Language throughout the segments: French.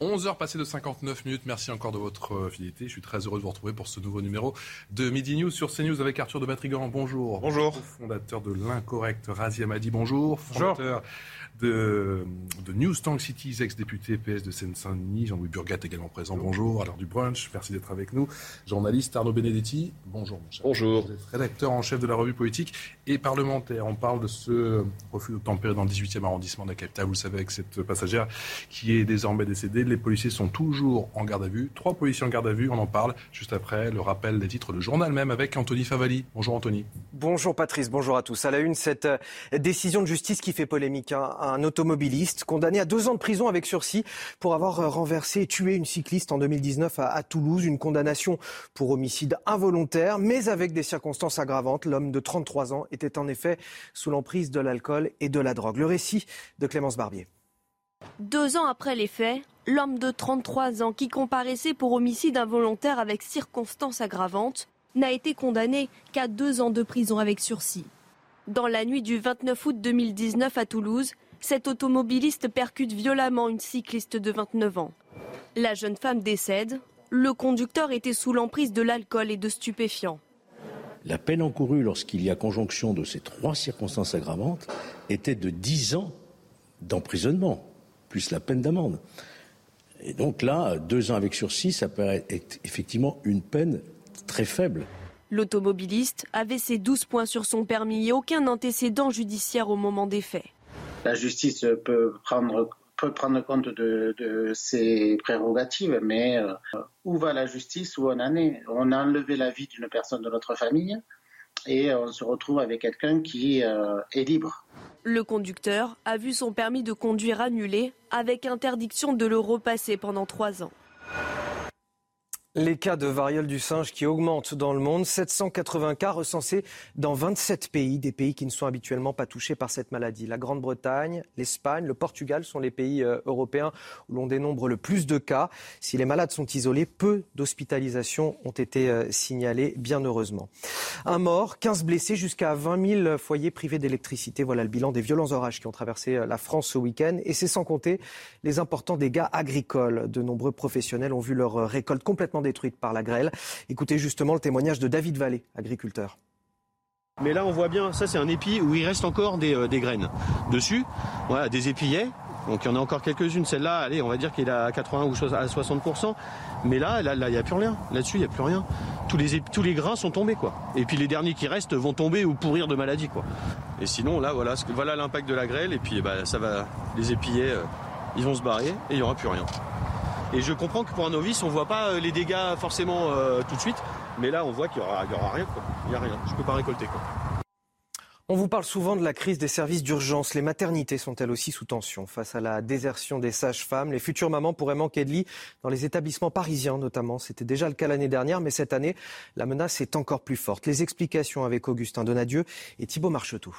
11h passées de 59 minutes. Merci encore de votre euh, fidélité. Je suis très heureux de vous retrouver pour ce nouveau numéro de Midi News sur CNews avec Arthur de Matrigan. Bonjour. Bonjour. Fondateur de l'incorrect Razia Madi. Bonjour. Fondateur de, de News Tank Cities, ex-député PS de Seine-Saint-Denis. Jean-Louis Burgat également présent. Bonjour. À l'heure du brunch. Merci d'être avec nous. Journaliste Arnaud Benedetti. Bonjour, mon cher. Bonjour. Vous êtes rédacteur en chef de la revue politique et parlementaire. On parle de ce refus d'obtempérer dans le 18e arrondissement de la capitale. Vous le savez, avec cette passagère qui est désormais décédée. Les policiers sont toujours en garde à vue. Trois policiers en garde à vue. On en parle juste après le rappel des titres du journal même avec Anthony Favali. Bonjour, Anthony. Bonjour Patrice, bonjour à tous. À la une, cette euh, décision de justice qui fait polémique. hein. Un automobiliste condamné à deux ans de prison avec sursis pour avoir euh, renversé et tué une cycliste en 2019 à, à Toulouse. Une condamnation pour homicide involontaire, mais avec des circonstances aggravantes. L'homme de 33 ans était en effet sous l'emprise de l'alcool et de la drogue. Le récit de Clémence Barbier. Deux ans après les faits, l'homme de 33 ans qui comparaissait pour homicide involontaire avec circonstances aggravantes n'a été condamné qu'à deux ans de prison avec sursis. Dans la nuit du 29 août 2019 à Toulouse, cet automobiliste percute violemment une cycliste de 29 ans. La jeune femme décède. Le conducteur était sous l'emprise de l'alcool et de stupéfiants. La peine encourue lorsqu'il y a conjonction de ces trois circonstances aggravantes était de 10 ans d'emprisonnement, plus la peine d'amende. Et donc là, deux ans avec sursis, ça paraît être effectivement une peine très faible. L'automobiliste avait ses 12 points sur son permis et aucun antécédent judiciaire au moment des faits. La justice peut prendre, compte de, de ses prérogatives, mais euh, où va la justice Où on en est? On a enlevé la vie d'une personne de notre famille et on se retrouve avec quelqu'un qui euh, est libre. Le conducteur a vu son permis de conduire annulé avec interdiction de le repasser pendant trois ans. Les cas de variole du singe qui augmentent dans le monde, 780 cas recensés dans 27 pays, des pays qui ne sont habituellement pas touchés par cette maladie. La Grande-Bretagne, l'Espagne, le Portugal sont les pays euh, européens où l'on dénombre le plus de cas. Si les malades sont isolés, peu d'hospitalisations ont été euh, signalées, bien heureusement. Un mort, 15 blessés, jusqu'à 20 000 foyers privés d'électricité. Voilà le bilan des violents orages qui ont traversé euh, la France ce week-end. Et c'est sans compter les importants dégâts agricoles. De nombreux professionnels ont vu leur récolte complètement détruite par la grêle. Écoutez justement le témoignage de David Vallée, agriculteur. Mais là, on voit bien, ça c'est un épi où il reste encore des, euh, graines dessus. Voilà, des épillets. Donc il y en a encore quelques-unes. Celle-là, allez, on va dire qu'il est à 80 ou à 60%. Mais là, là, il n'y a plus rien. Là-dessus, il n'y a plus rien. Tous les, grains sont tombés, quoi. Et puis les derniers qui restent vont tomber ou pourrir de maladie, quoi. Et sinon, là, voilà l'impact de la grêle. Et puis, eh ben, ça va, les épillets, euh, ils vont se barrer et il n'y aura plus rien. Et je comprends que pour un novice, on voit pas euh, les dégâts forcément euh, tout de suite. Mais là, on voit qu'il n'y aura, rien. Il n'y a rien. Je peux pas récolter, quoi. On vous parle souvent de la crise des services d'urgence. Les maternités sont elles aussi sous tension face à la désertion des sages-femmes? Les futures mamans pourraient manquer de lit dans les établissements parisiens notamment. C'était déjà le cas l'année dernière, mais cette année, la menace est encore plus forte. Les explications avec Augustin Donadieu et Thibault Marcheteau.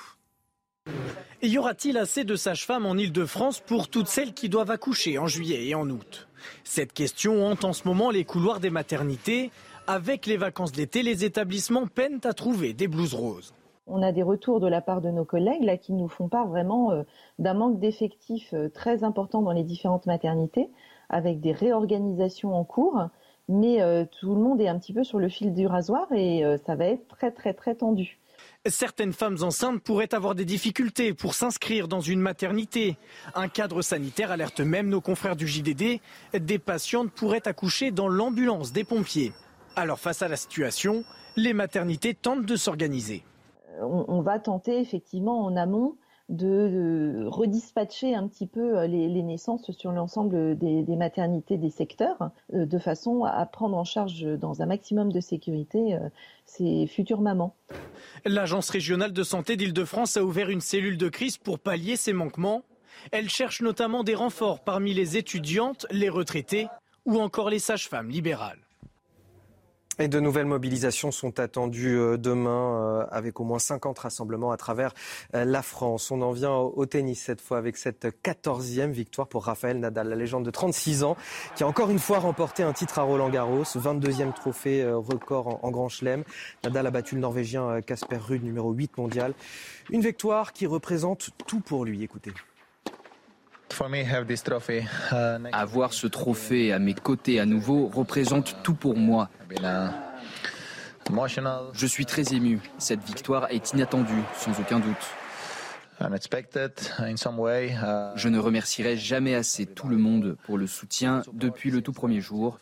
Y aura-t-il assez de sages-femmes en Ile-de-France pour toutes celles qui doivent accoucher en juillet et en août? Cette question hante en ce moment les couloirs des maternités. Avec les vacances d'été, les établissements peinent à trouver des blouses roses. On a des retours de la part de nos collègues qui nous font part vraiment euh, d'un manque d'effectifs euh, très important dans les différentes maternités, avec des réorganisations en cours. Mais euh, tout le monde est un petit peu sur le fil du rasoir et ça va être très très très tendu. Certaines femmes enceintes pourraient avoir des difficultés pour s'inscrire dans une maternité. Un cadre sanitaire alerte même nos confrères du JDD. Des patientes pourraient accoucher dans l'ambulance des pompiers. Alors face à la situation, les maternités tentent de s'organiser. On, on va tenter effectivement en amont de, redispatcher un petit peu euh, les, les naissances sur l'ensemble des, des maternités des secteurs, euh, de façon à prendre en charge dans un maximum de sécurité euh, ces futures mamans. L'Agence régionale de santé d'Île-de-France a ouvert une cellule de crise pour pallier ces manquements. Elle cherche notamment des renforts parmi les étudiantes, les retraités ou encore les sages-femmes libérales. Et de nouvelles mobilisations sont attendues euh, demain euh, avec au moins 50 rassemblements à travers euh, la France. On en vient au tennis cette fois avec cette 14e victoire pour Raphaël Nadal, la légende de 36 ans, qui a encore une fois remporté un titre à Roland Garros, 22e trophée record en Grand Chelem. Nadal a battu le Norvégien Casper Ruud, numéro 8 mondial. Une victoire qui représente tout pour lui. Écoutez. Uh, Avoir ce trophée à mes côtés à nouveau représente tout pour moi. Je suis très ému. Cette victoire est inattendue, sans aucun doute. Uh, Je ne remercierai jamais assez tout le monde pour le soutien depuis le tout premier jour.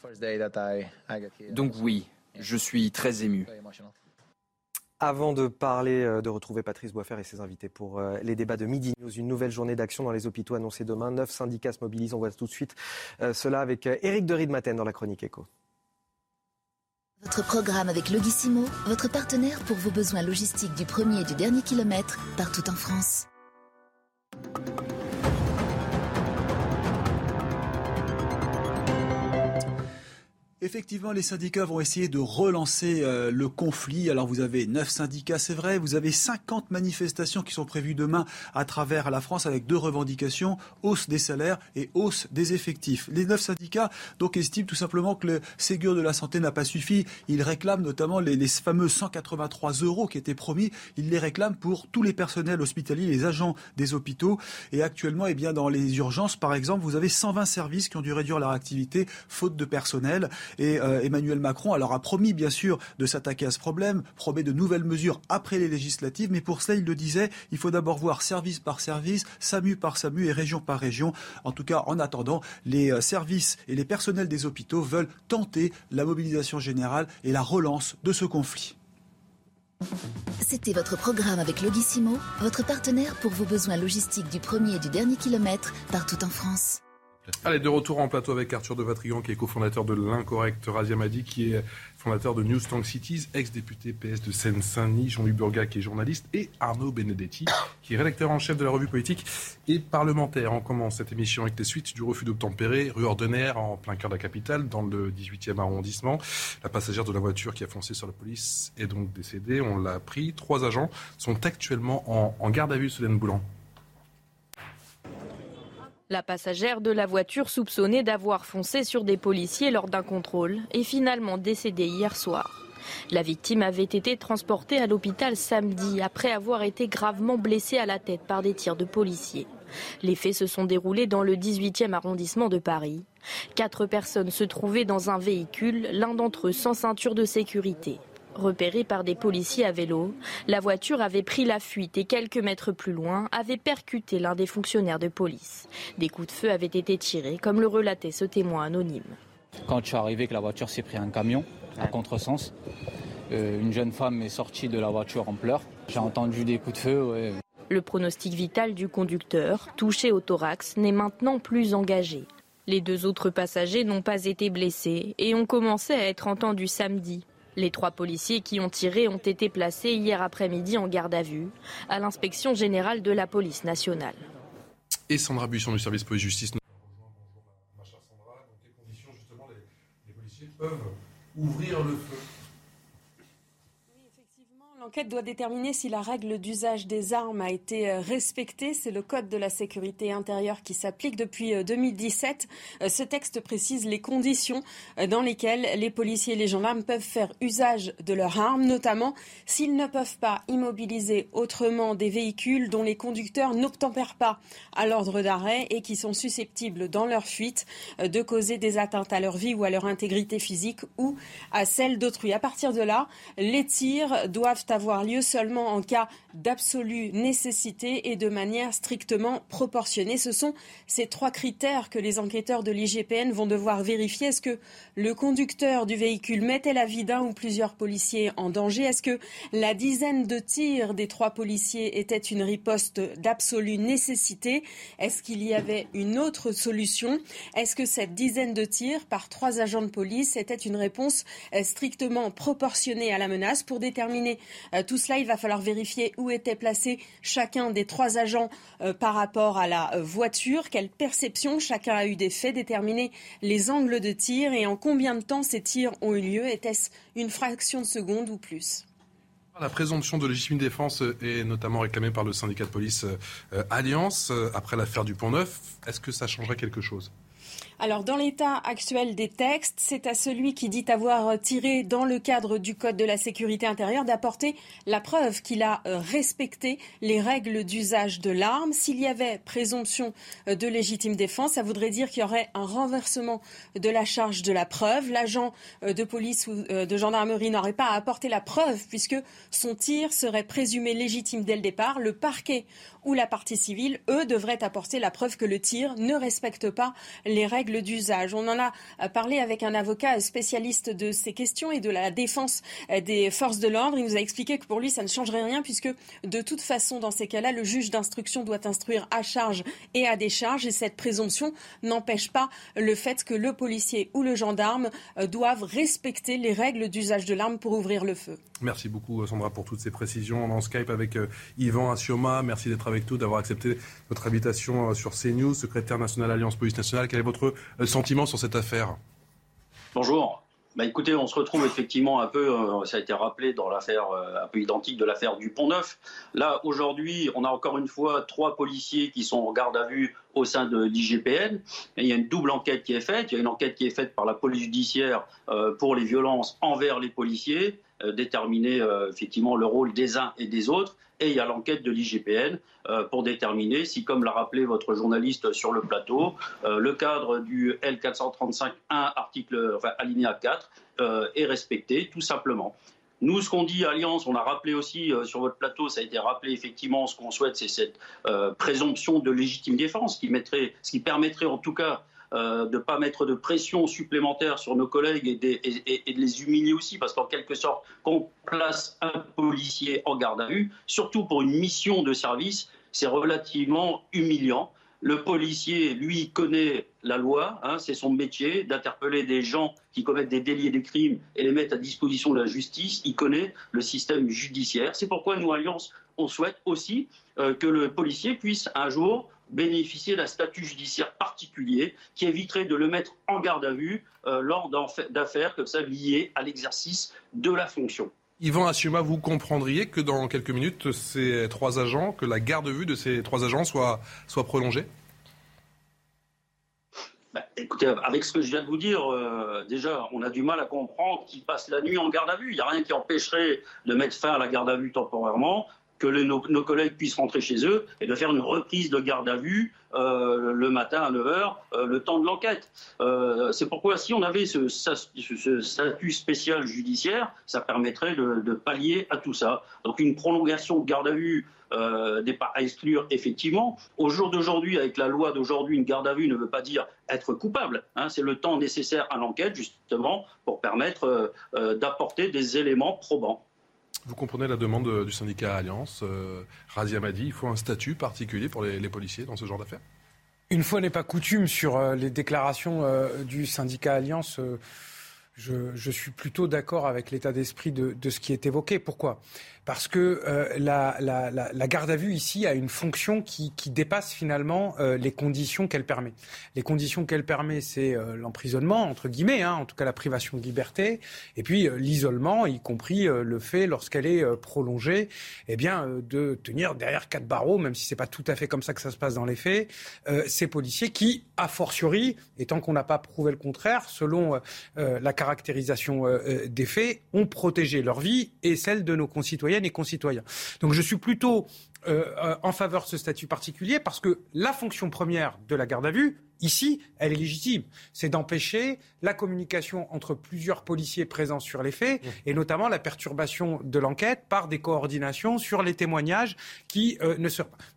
Donc oui, je suis très ému. Avant de parler, euh, de retrouver Patrice Boisfer et ses invités pour euh, les débats de Midi News, une nouvelle journée d'action dans les hôpitaux annoncée demain. Neuf syndicats se mobilisent. On voit tout de suite euh, cela avec Éric de Maten dans la chronique écho. Votre programme avec Logissimo, votre partenaire pour vos besoins logistiques du premier et du dernier kilomètre, partout en France. Effectivement, les syndicats vont essayer de relancer euh, le conflit. Alors vous avez neuf syndicats, c'est vrai, vous avez 50 manifestations qui sont prévues demain à travers la France avec deux revendications, hausse des salaires et hausse des effectifs. Les neuf syndicats donc estiment tout simplement que le Ségur de la santé n'a pas suffi. Ils réclament notamment les, fameux 183 euros qui étaient promis. Ils les réclament pour tous les personnels hospitaliers, les agents des hôpitaux. Et actuellement, eh bien, dans les urgences, par exemple, vous avez 120 services qui ont dû réduire leur activité faute de personnel. Et euh, Emmanuel Macron alors a promis bien sûr de s'attaquer à ce problème, promet de nouvelles mesures après les législatives, mais pour cela, il le disait, il faut d'abord voir service par service, SAMU par SAMU et région par région. En tout cas, en attendant, les euh, services et les personnels des hôpitaux veulent tenter la mobilisation générale et la relance de ce conflit. C'était votre programme avec Logissimo, votre partenaire pour vos besoins logistiques du premier et du dernier kilomètre partout en France. Allez, de retour en plateau avec Arthur de Vatrigan, qui est cofondateur de l'Incorrect, Razia Madi, qui est fondateur de News Tank Cities, ex-député PS de Seine-Saint-Denis, Jean-Luc Burga, qui est journaliste, et Arnaud Benedetti, qui est rédacteur en chef de la revue politique et parlementaire. On commence cette émission avec les suites du refus d'obtempérer, rue Ordener, en plein cœur de la capitale, dans le 18e arrondissement. La passagère de la voiture qui a foncé sur la police est donc décédée, on l'a appris. Trois agents sont actuellement en, en garde à vue, Solène Boulan. La passagère de la voiture soupçonnée d'avoir foncé sur des policiers lors d'un contrôle est finalement décédée hier soir. La victime avait été transportée à l'hôpital samedi après avoir été gravement blessée à la tête par des tirs de policiers. Les faits se sont déroulés dans le 18e arrondissement de Paris. Quatre personnes se trouvaient dans un véhicule, l'un d'entre eux sans ceinture de sécurité. Repérée par des policiers à vélo, la voiture avait pris la fuite et quelques mètres plus loin avait percuté l'un des fonctionnaires de police. Des coups de feu avaient été tirés, comme le relatait ce témoin anonyme. Quand je suis arrivé, que la voiture s'est pris un camion à contresens. Euh, une jeune femme est sortie de la voiture en pleurs. J'ai entendu des coups de feu. Le pronostic vital du conducteur, touché au thorax, n'est maintenant plus engagé. Les deux autres passagers n'ont pas été blessés et ont commencé à être entendus samedi. Les trois policiers qui ont tiré ont été placés hier après-midi en garde à vue à l'inspection générale de la police nationale. Et Sandra Buisson du service police-justice nous rejoint. Bonjour ma chère Sandra. Dans quelles conditions justement les, les policiers peuvent ouvrir le feu? L'enquête doit déterminer si la règle d'usage des armes a été euh, respectée. C'est le Code de la sécurité intérieure qui s'applique depuis 2017. Euh, euh, ce texte précise les conditions dans lesquelles les policiers et les gendarmes peuvent faire usage de leurs armes, notamment s'ils ne peuvent pas immobiliser autrement des véhicules dont les conducteurs n'obtempèrent pas à l'ordre d'arrêt et qui sont susceptibles dans leur fuite de causer des atteintes à leur vie ou à leur intégrité physique ou à celle d'autrui. À partir de là, les tirs doivent avoir lieu seulement en cas d'absolue nécessité et de manière strictement proportionnée. Ce sont ces trois critères que les enquêteurs de l'IGPN vont devoir vérifier. Est-ce que le conducteur du véhicule mettait la vie d'un ou plusieurs policiers en danger? Est-ce que la dizaine de tirs des trois policiers était une riposte d'absolue nécessité? Est-ce qu'il y avait une autre solution? Est-ce que cette dizaine de tirs par trois agents de police était une réponse strictement proportionnée à la menace? Pour déterminer tout cela, il va falloir vérifier où était placé chacun des trois agents par rapport à la voiture, quelle perception chacun a eu des faits, déterminer les angles de tir et en combien de temps ces tirs ont eu lieu? Était-ce une fraction de seconde ou plus? La présomption de légitime défense est notamment réclamée par le syndicat de police euh, Alliance euh, après l'affaire du Pont Neuf. Est-ce que ça changerait quelque chose? Alors, dans l'état actuel des textes, c'est à celui qui dit avoir tiré dans le cadre du Code de la sécurité intérieure d'apporter la preuve qu'il a euh, respecté les règles d'usage de l'arme. S'il y avait présomption euh, de légitime défense, ça voudrait dire qu'il y aurait un renversement de la charge de la preuve. L'agent euh, de police ou de gendarmerie n'aurait pas à apporter la preuve puisque son tir serait présumé légitime dès le départ. Le parquet ou la partie civile, eux, devraient apporter la preuve que le tir ne respecte pas les règles d'usage. On en a euh, parlé avec un avocat spécialiste de ces questions et de la défense euh, des forces de l'ordre. Il nous a expliqué que pour lui, ça ne changerait rien puisque de toute façon, dans ces cas-là, le juge d'instruction doit instruire à charge et à décharge et cette présomption n'empêche pas le fait que le policier ou le gendarme euh, doivent respecter les règles d'usage de l'arme pour ouvrir le feu. Merci beaucoup Sandra pour toutes ces précisions. On Skype avec Yvan Assioma. Merci d'être avec d'avoir accepté notre invitation sur CNews, secrétaire national Alliance Police Nationale. Quel est votre euh, sentiment sur cette affaire? Bonjour. Bah écoutez, on se retrouve effectivement un peu, euh, ça a été rappelé dans l'affaire euh, un peu identique de l'affaire du Pont Neuf. Là, aujourd'hui, on a encore une fois trois policiers qui sont en garde à vue au sein de l'IGPN. Il y a une double enquête qui est faite. Il y a une enquête qui est faite par la police judiciaire pour les violences envers les policiers, déterminer effectivement le rôle des uns et des autres et il y a l'enquête de l'IGPN euh, pour déterminer si, comme l'a rappelé votre journaliste sur le plateau, euh, le cadre du L435-1, article, enfin, alinéa 4, euh, est respecté, tout simplement. Nous, ce qu'on dit, Alliance, on a rappelé aussi sur votre plateau, ça a été rappelé effectivement, ce qu'on souhaite, c'est cette présomption de légitime défense qui mettrait, ce qui permettrait en tout cas euh, de ne pas mettre de pression supplémentaire sur nos collègues et, de les humilier aussi, parce qu'en quelque sorte, quand on place un policier en garde à vue, surtout pour une mission de service, c'est relativement humiliant. Le policier, lui, connaît la loi, hein, c'est son métier d'interpeller des gens qui commettent des délits et des crimes et les mettre à disposition de la justice. Il connaît le système judiciaire. C'est pourquoi nous, Alliance, on souhaite aussi euh, que le policier puisse un jour bénéficier d'un statut judiciaire particulier qui éviterait de le mettre en garde à vue euh, lors d'affaires comme ça liées à l'exercice de la fonction. Yvan Assuma, vous comprendriez que dans quelques minutes, ces trois agents, que la garde à vue de ces trois agents soit, soit prolongée? Bah, écoutez, avec ce que je viens de vous dire, euh, déjà, on a du mal à comprendre qu'ils passent la nuit en garde à vue. Il n'y a rien qui empêcherait de mettre fin à la garde à vue temporairement que nos, collègues puissent rentrer chez eux et de faire une reprise de garde à vue euh, le matin à 9h, euh, le temps de l'enquête. Euh, c'est pourquoi si on avait ce, statut spécial judiciaire, ça permettrait de, pallier à tout ça. Donc une prolongation de garde à vue n'est pas à exclure effectivement. Au jour d'aujourd'hui, avec la loi d'aujourd'hui, une garde à vue ne veut pas dire être coupable. Hein. c'est le temps nécessaire à l'enquête justement pour permettre d'apporter des éléments probants. Vous comprenez la demande du syndicat Alliance. Euh, Razia m'a dit il faut un statut particulier pour les, policiers dans ce genre d'affaires? Une fois n'est pas coutume sur euh, les déclarations euh, du syndicat Alliance. Je, suis plutôt d'accord avec l'état d'esprit de, de, ce qui est évoqué. Pourquoi? Parce que euh, la, garde à vue ici a une fonction qui, qui dépasse finalement euh, les conditions qu'elle permet. Les conditions qu'elle permet, c'est euh, l'emprisonnement, entre guillemets, hein, en tout cas la privation de liberté, et puis l'isolement, y compris le fait, lorsqu'elle est prolongée, eh bien, de tenir derrière quatre barreaux, même si c'est pas tout à fait comme ça que ça se passe dans les faits, ces policiers qui, a fortiori, et tant qu'on n'a pas prouvé le contraire, selon la caractérisation des faits, ont protégé leur vie et celle de nos concitoyens et concitoyens. Donc je suis plutôt euh, euh, en faveur de ce statut particulier parce que la fonction première de la garde à vue, ici, elle est légitime. C'est d'empêcher la communication entre plusieurs policiers présents sur les faits mmh. et notamment la perturbation de l'enquête par des coordinations sur les témoignages qui euh, ne.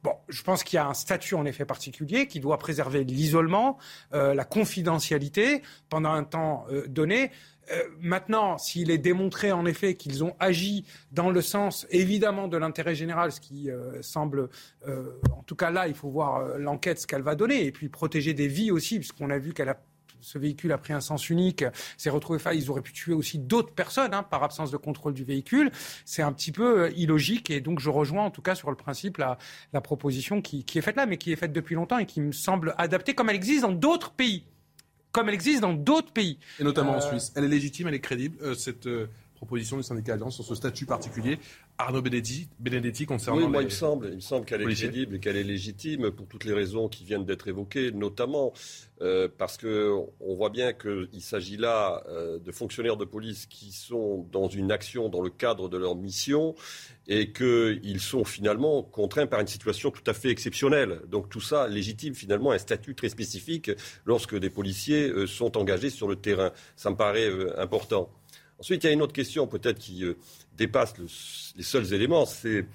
Bon, je pense qu'il y a un statut en effet particulier qui doit préserver l'isolement, la confidentialité pendant un temps donné. Euh, maintenant, s'il est démontré en effet qu'ils ont agi dans le sens évidemment de l'intérêt général, ce qui euh, semble, euh, en tout cas là, il faut voir l'enquête, ce qu'elle va donner, et puis protéger des vies aussi, puisqu'on a vu qu'elle a ce véhicule a pris un sens unique, s'est retrouvé enfin, ils auraient pu tuer aussi d'autres personnes hein, par absence de contrôle du véhicule. C'est un petit peu illogique et donc je rejoins en tout cas sur le principe la, proposition qui est faite là, mais qui est faite depuis longtemps et qui me semble adaptée comme elle existe dans d'autres pays comme elle existe dans d'autres pays. Et notamment en Suisse. Elle est légitime, elle est crédible, cette proposition du syndicat Alliance sur ce statut particulier. Arnaud Benedetti, Benedetti concernant. Oui, moi, il me semble, il me semble qu'elle est crédible et qu'elle est légitime pour toutes les raisons qui viennent d'être évoquées, notamment euh, parce qu'on voit bien qu'il s'agit là euh, de fonctionnaires de police qui sont dans une action dans le cadre de leur mission et qu'ils sont finalement contraints par une situation tout à fait exceptionnelle. Donc tout ça légitime finalement un statut très spécifique lorsque des policiers euh, sont engagés sur le terrain. Ça me paraît important. Ensuite, il y a une autre question peut-être qui euh, dépasse les seuls éléments, c'est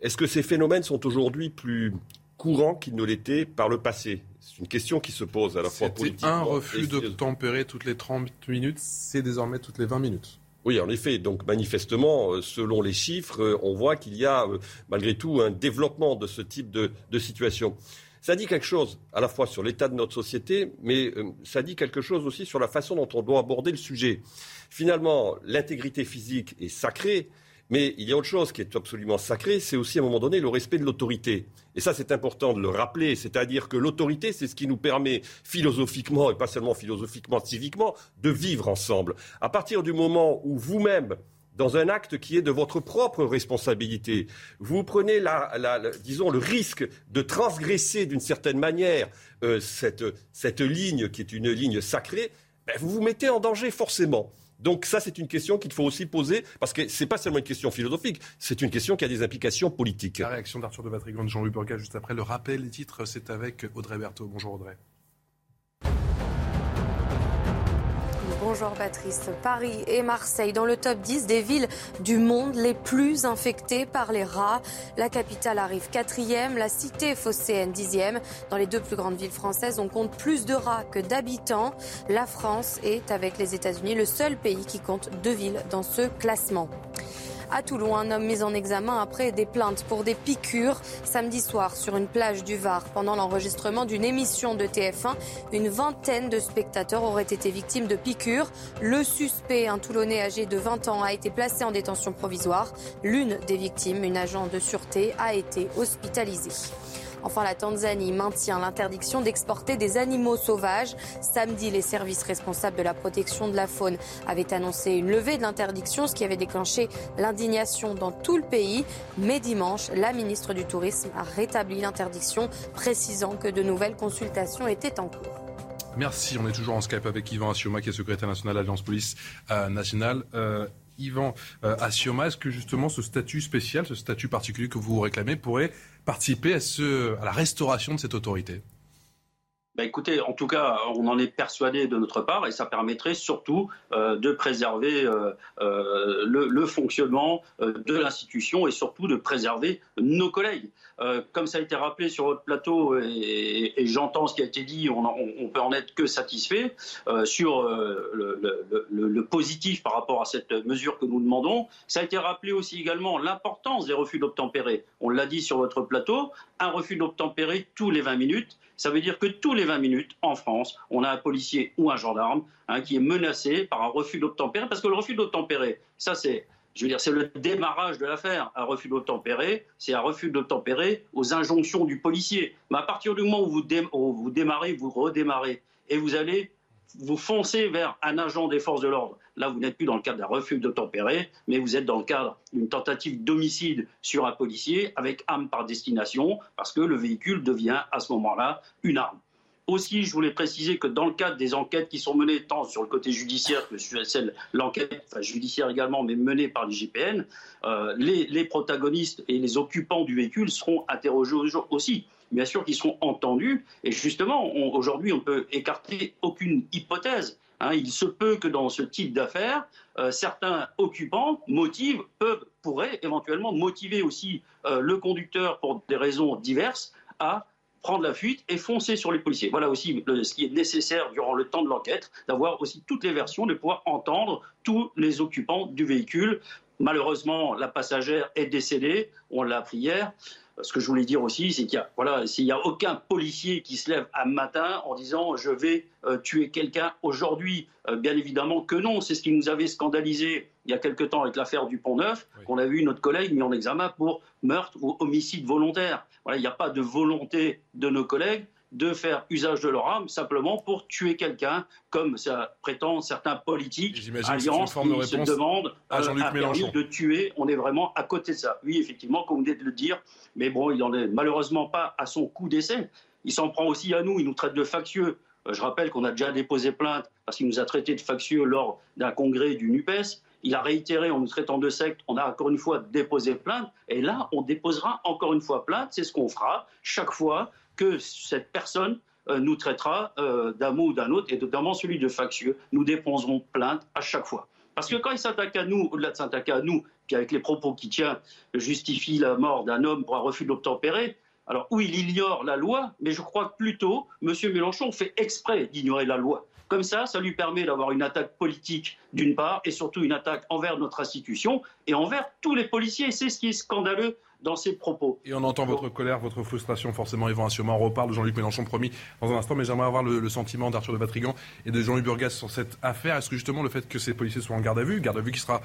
est-ce que ces phénomènes sont aujourd'hui plus courants qu'ils ne l'étaient par le passé? C'est une question qui se pose à la fois politiquement. Un refus d'obtempérer toutes les 30 minutes, c'est désormais toutes les 20 minutes. Oui, en effet. Donc, manifestement, euh, selon les chiffres, euh, on voit qu'il y a malgré tout un développement de ce type de, de situation. Ça dit quelque chose à la fois sur l'état de notre société, mais ça dit quelque chose aussi sur la façon dont on doit aborder le sujet. Finalement, l'intégrité physique est sacrée, mais il y a autre chose qui est absolument sacré, c'est aussi à un moment donné le respect de l'autorité. Et ça, c'est important de le rappeler, c'est-à-dire que l'autorité, c'est ce qui nous permet philosophiquement, et pas seulement philosophiquement, civiquement, de vivre ensemble. À partir du moment où vous-même, dans un acte qui est de votre propre responsabilité, vous prenez le risque de transgresser d'une certaine manière euh, cette, cette ligne qui est une ligne sacrée, ben, vous vous mettez en danger forcément. Donc ça, c'est une question qu'il faut aussi poser, parce que ce n'est pas seulement une question philosophique, c'est une question qui a des implications politiques. La réaction d'Arthur de Vatrigan de Jean-Louis Burga juste après le rappel des titres, c'est avec Audrey Berthaud. Bonjour Audrey. Bonjour Patrice. Paris et Marseille dans le top 10 des villes du monde les plus infectées par les rats. La capitale arrive quatrième, la cité phocéenne dixième. Dans les deux plus grandes villes françaises, on compte plus de rats que d'habitants. La France est, avec les États-Unis, le seul pays qui compte deux villes dans ce classement. À Toulon, un homme mis en examen après des plaintes pour des piqûres. Samedi soir, sur une plage du Var, pendant l'enregistrement d'une émission de TF1, une vingtaine de spectateurs auraient été victimes de piqûres. Le suspect, un Toulonnais âgé de 20 ans, a été placé en détention provisoire. L'une des victimes, une agent de sûreté, a été hospitalisée. Enfin, la Tanzanie maintient l'interdiction d'exporter des animaux sauvages. Samedi, les services responsables de la protection de la faune avaient annoncé une levée de l'interdiction, ce qui avait déclenché l'indignation dans tout le pays. Mais dimanche, la ministre du Tourisme a rétabli l'interdiction, précisant que de nouvelles consultations étaient en cours. Merci. On est toujours en Skype avec Yvan Assioma, qui est secrétaire national de l'Alliance Police euh, Nationale. Euh, Yvan euh, Assioma, est-ce que justement ce statut spécial, ce statut particulier que vous réclamez pourrait participer à, la restauration de cette autorité? Bah écoutez, en tout cas, on en est persuadé de notre part et ça permettrait surtout euh, de préserver euh, euh, le, fonctionnement de l'institution et surtout de préserver nos collègues. comme ça a été rappelé sur votre plateau et, j'entends ce qui a été dit, on, on, peut en être que satisfait sur le, le, le, positif par rapport à cette mesure que nous demandons. Ça a été rappelé aussi également l'importance des refus d'obtempérer. On l'a dit sur votre plateau, un refus d'obtempérer tous les 20 minutes ça veut dire que tous les 20 minutes, en France, on a un policier ou un gendarme hein, qui est menacé par un refus d'obtempérer, parce que le refus d'obtempérer, ça c'est je veux dire, c'est le démarrage de l'affaire. Un refus d'obtempérer, c'est un refus d'obtempérer aux injonctions du policier. Mais à partir du moment où vous, où vous démarrez, vous redémarrez, et vous allez vous foncez vers un agent des forces de l'ordre. Là, vous n'êtes plus dans le cadre d'un refus de tempérer, mais vous êtes dans le cadre d'une tentative d'homicide sur un policier avec arme par destination, parce que le véhicule devient à ce moment-là une arme. Aussi, je voulais préciser que dans le cadre des enquêtes qui sont menées tant sur le côté judiciaire que sur celle l'enquête judiciaire également, mais menée par l'IGPN, euh, les, les protagonistes et les occupants du véhicule seront interrogés aussi bien sûr qu'ils seront entendus. Et justement, aujourd'hui, on ne peut écarter aucune hypothèse. Hein. il se peut que dans ce type d'affaires, euh, certains occupants motivent, peuvent, pourraient éventuellement motiver aussi euh, le conducteur pour des raisons diverses à prendre la fuite et foncer sur les policiers. Voilà aussi ce qui est nécessaire durant le temps de l'enquête, d'avoir aussi toutes les versions, de pouvoir entendre tous les occupants du véhicule. Malheureusement, la passagère est décédée, on l'a appris hier. Ce que je voulais dire aussi, c'est qu'il y a, voilà, s'il n'y a aucun policier qui se lève un matin en disant je vais euh, tuer quelqu'un aujourd'hui, euh, bien évidemment que non. C'est ce qui nous avait scandalisé il y a quelque temps avec l'affaire du Pont Neuf, qu'on a vu notre collègue mis en examen pour meurtre ou homicide volontaire. Voilà, il n'y a pas de volonté de nos collègues de faire usage de leur arme simplement pour tuer quelqu'un, comme ça prétend certains politiques, alliances qui se demandent à Jean-Luc euh, de tuer. On est vraiment à côté de ça. Oui, effectivement, comme vous venez de le dire, mais bon, il n'en est malheureusement pas à son coup d'essai. Il s'en prend aussi à nous, il nous traite de factieux. Euh, je rappelle qu'on a déjà déposé plainte parce qu'il nous a traité de factieux lors d'un congrès du NUPES. Il a réitéré en nous traitant de secte. On a encore une fois déposé plainte. Et là, on déposera encore une fois plainte. C'est ce qu'on fera chaque fois que cette personne euh, nous traitera euh, d'un mot ou d'un autre, et notamment celui de factieux. Nous déposerons plainte à chaque fois. Parce que quand il s'attaque à nous, au-delà de s'attaquer à nous, qui avec les propos qu'il tient justifie la mort d'un homme pour un refus d'obtempérer, alors oui, il ignore la loi, mais je crois que plutôt, M. Mélenchon fait exprès d'ignorer la loi. Comme ça, ça lui permet d'avoir une attaque politique d'une part, et surtout une attaque envers notre institution et envers tous les policiers. C'est ce qui est scandaleux dans ses propos. Et on entend votre colère, votre frustration, forcément, Yvan Assiouma. On reparle de Jean-Luc Mélenchon promis dans un instant, mais j'aimerais avoir le, sentiment d'Arthur de Batrigan et de Jean-Luc Burgas sur cette affaire. Est-ce que justement le fait que ces policiers soient en garde à vue, garde à vue qui sera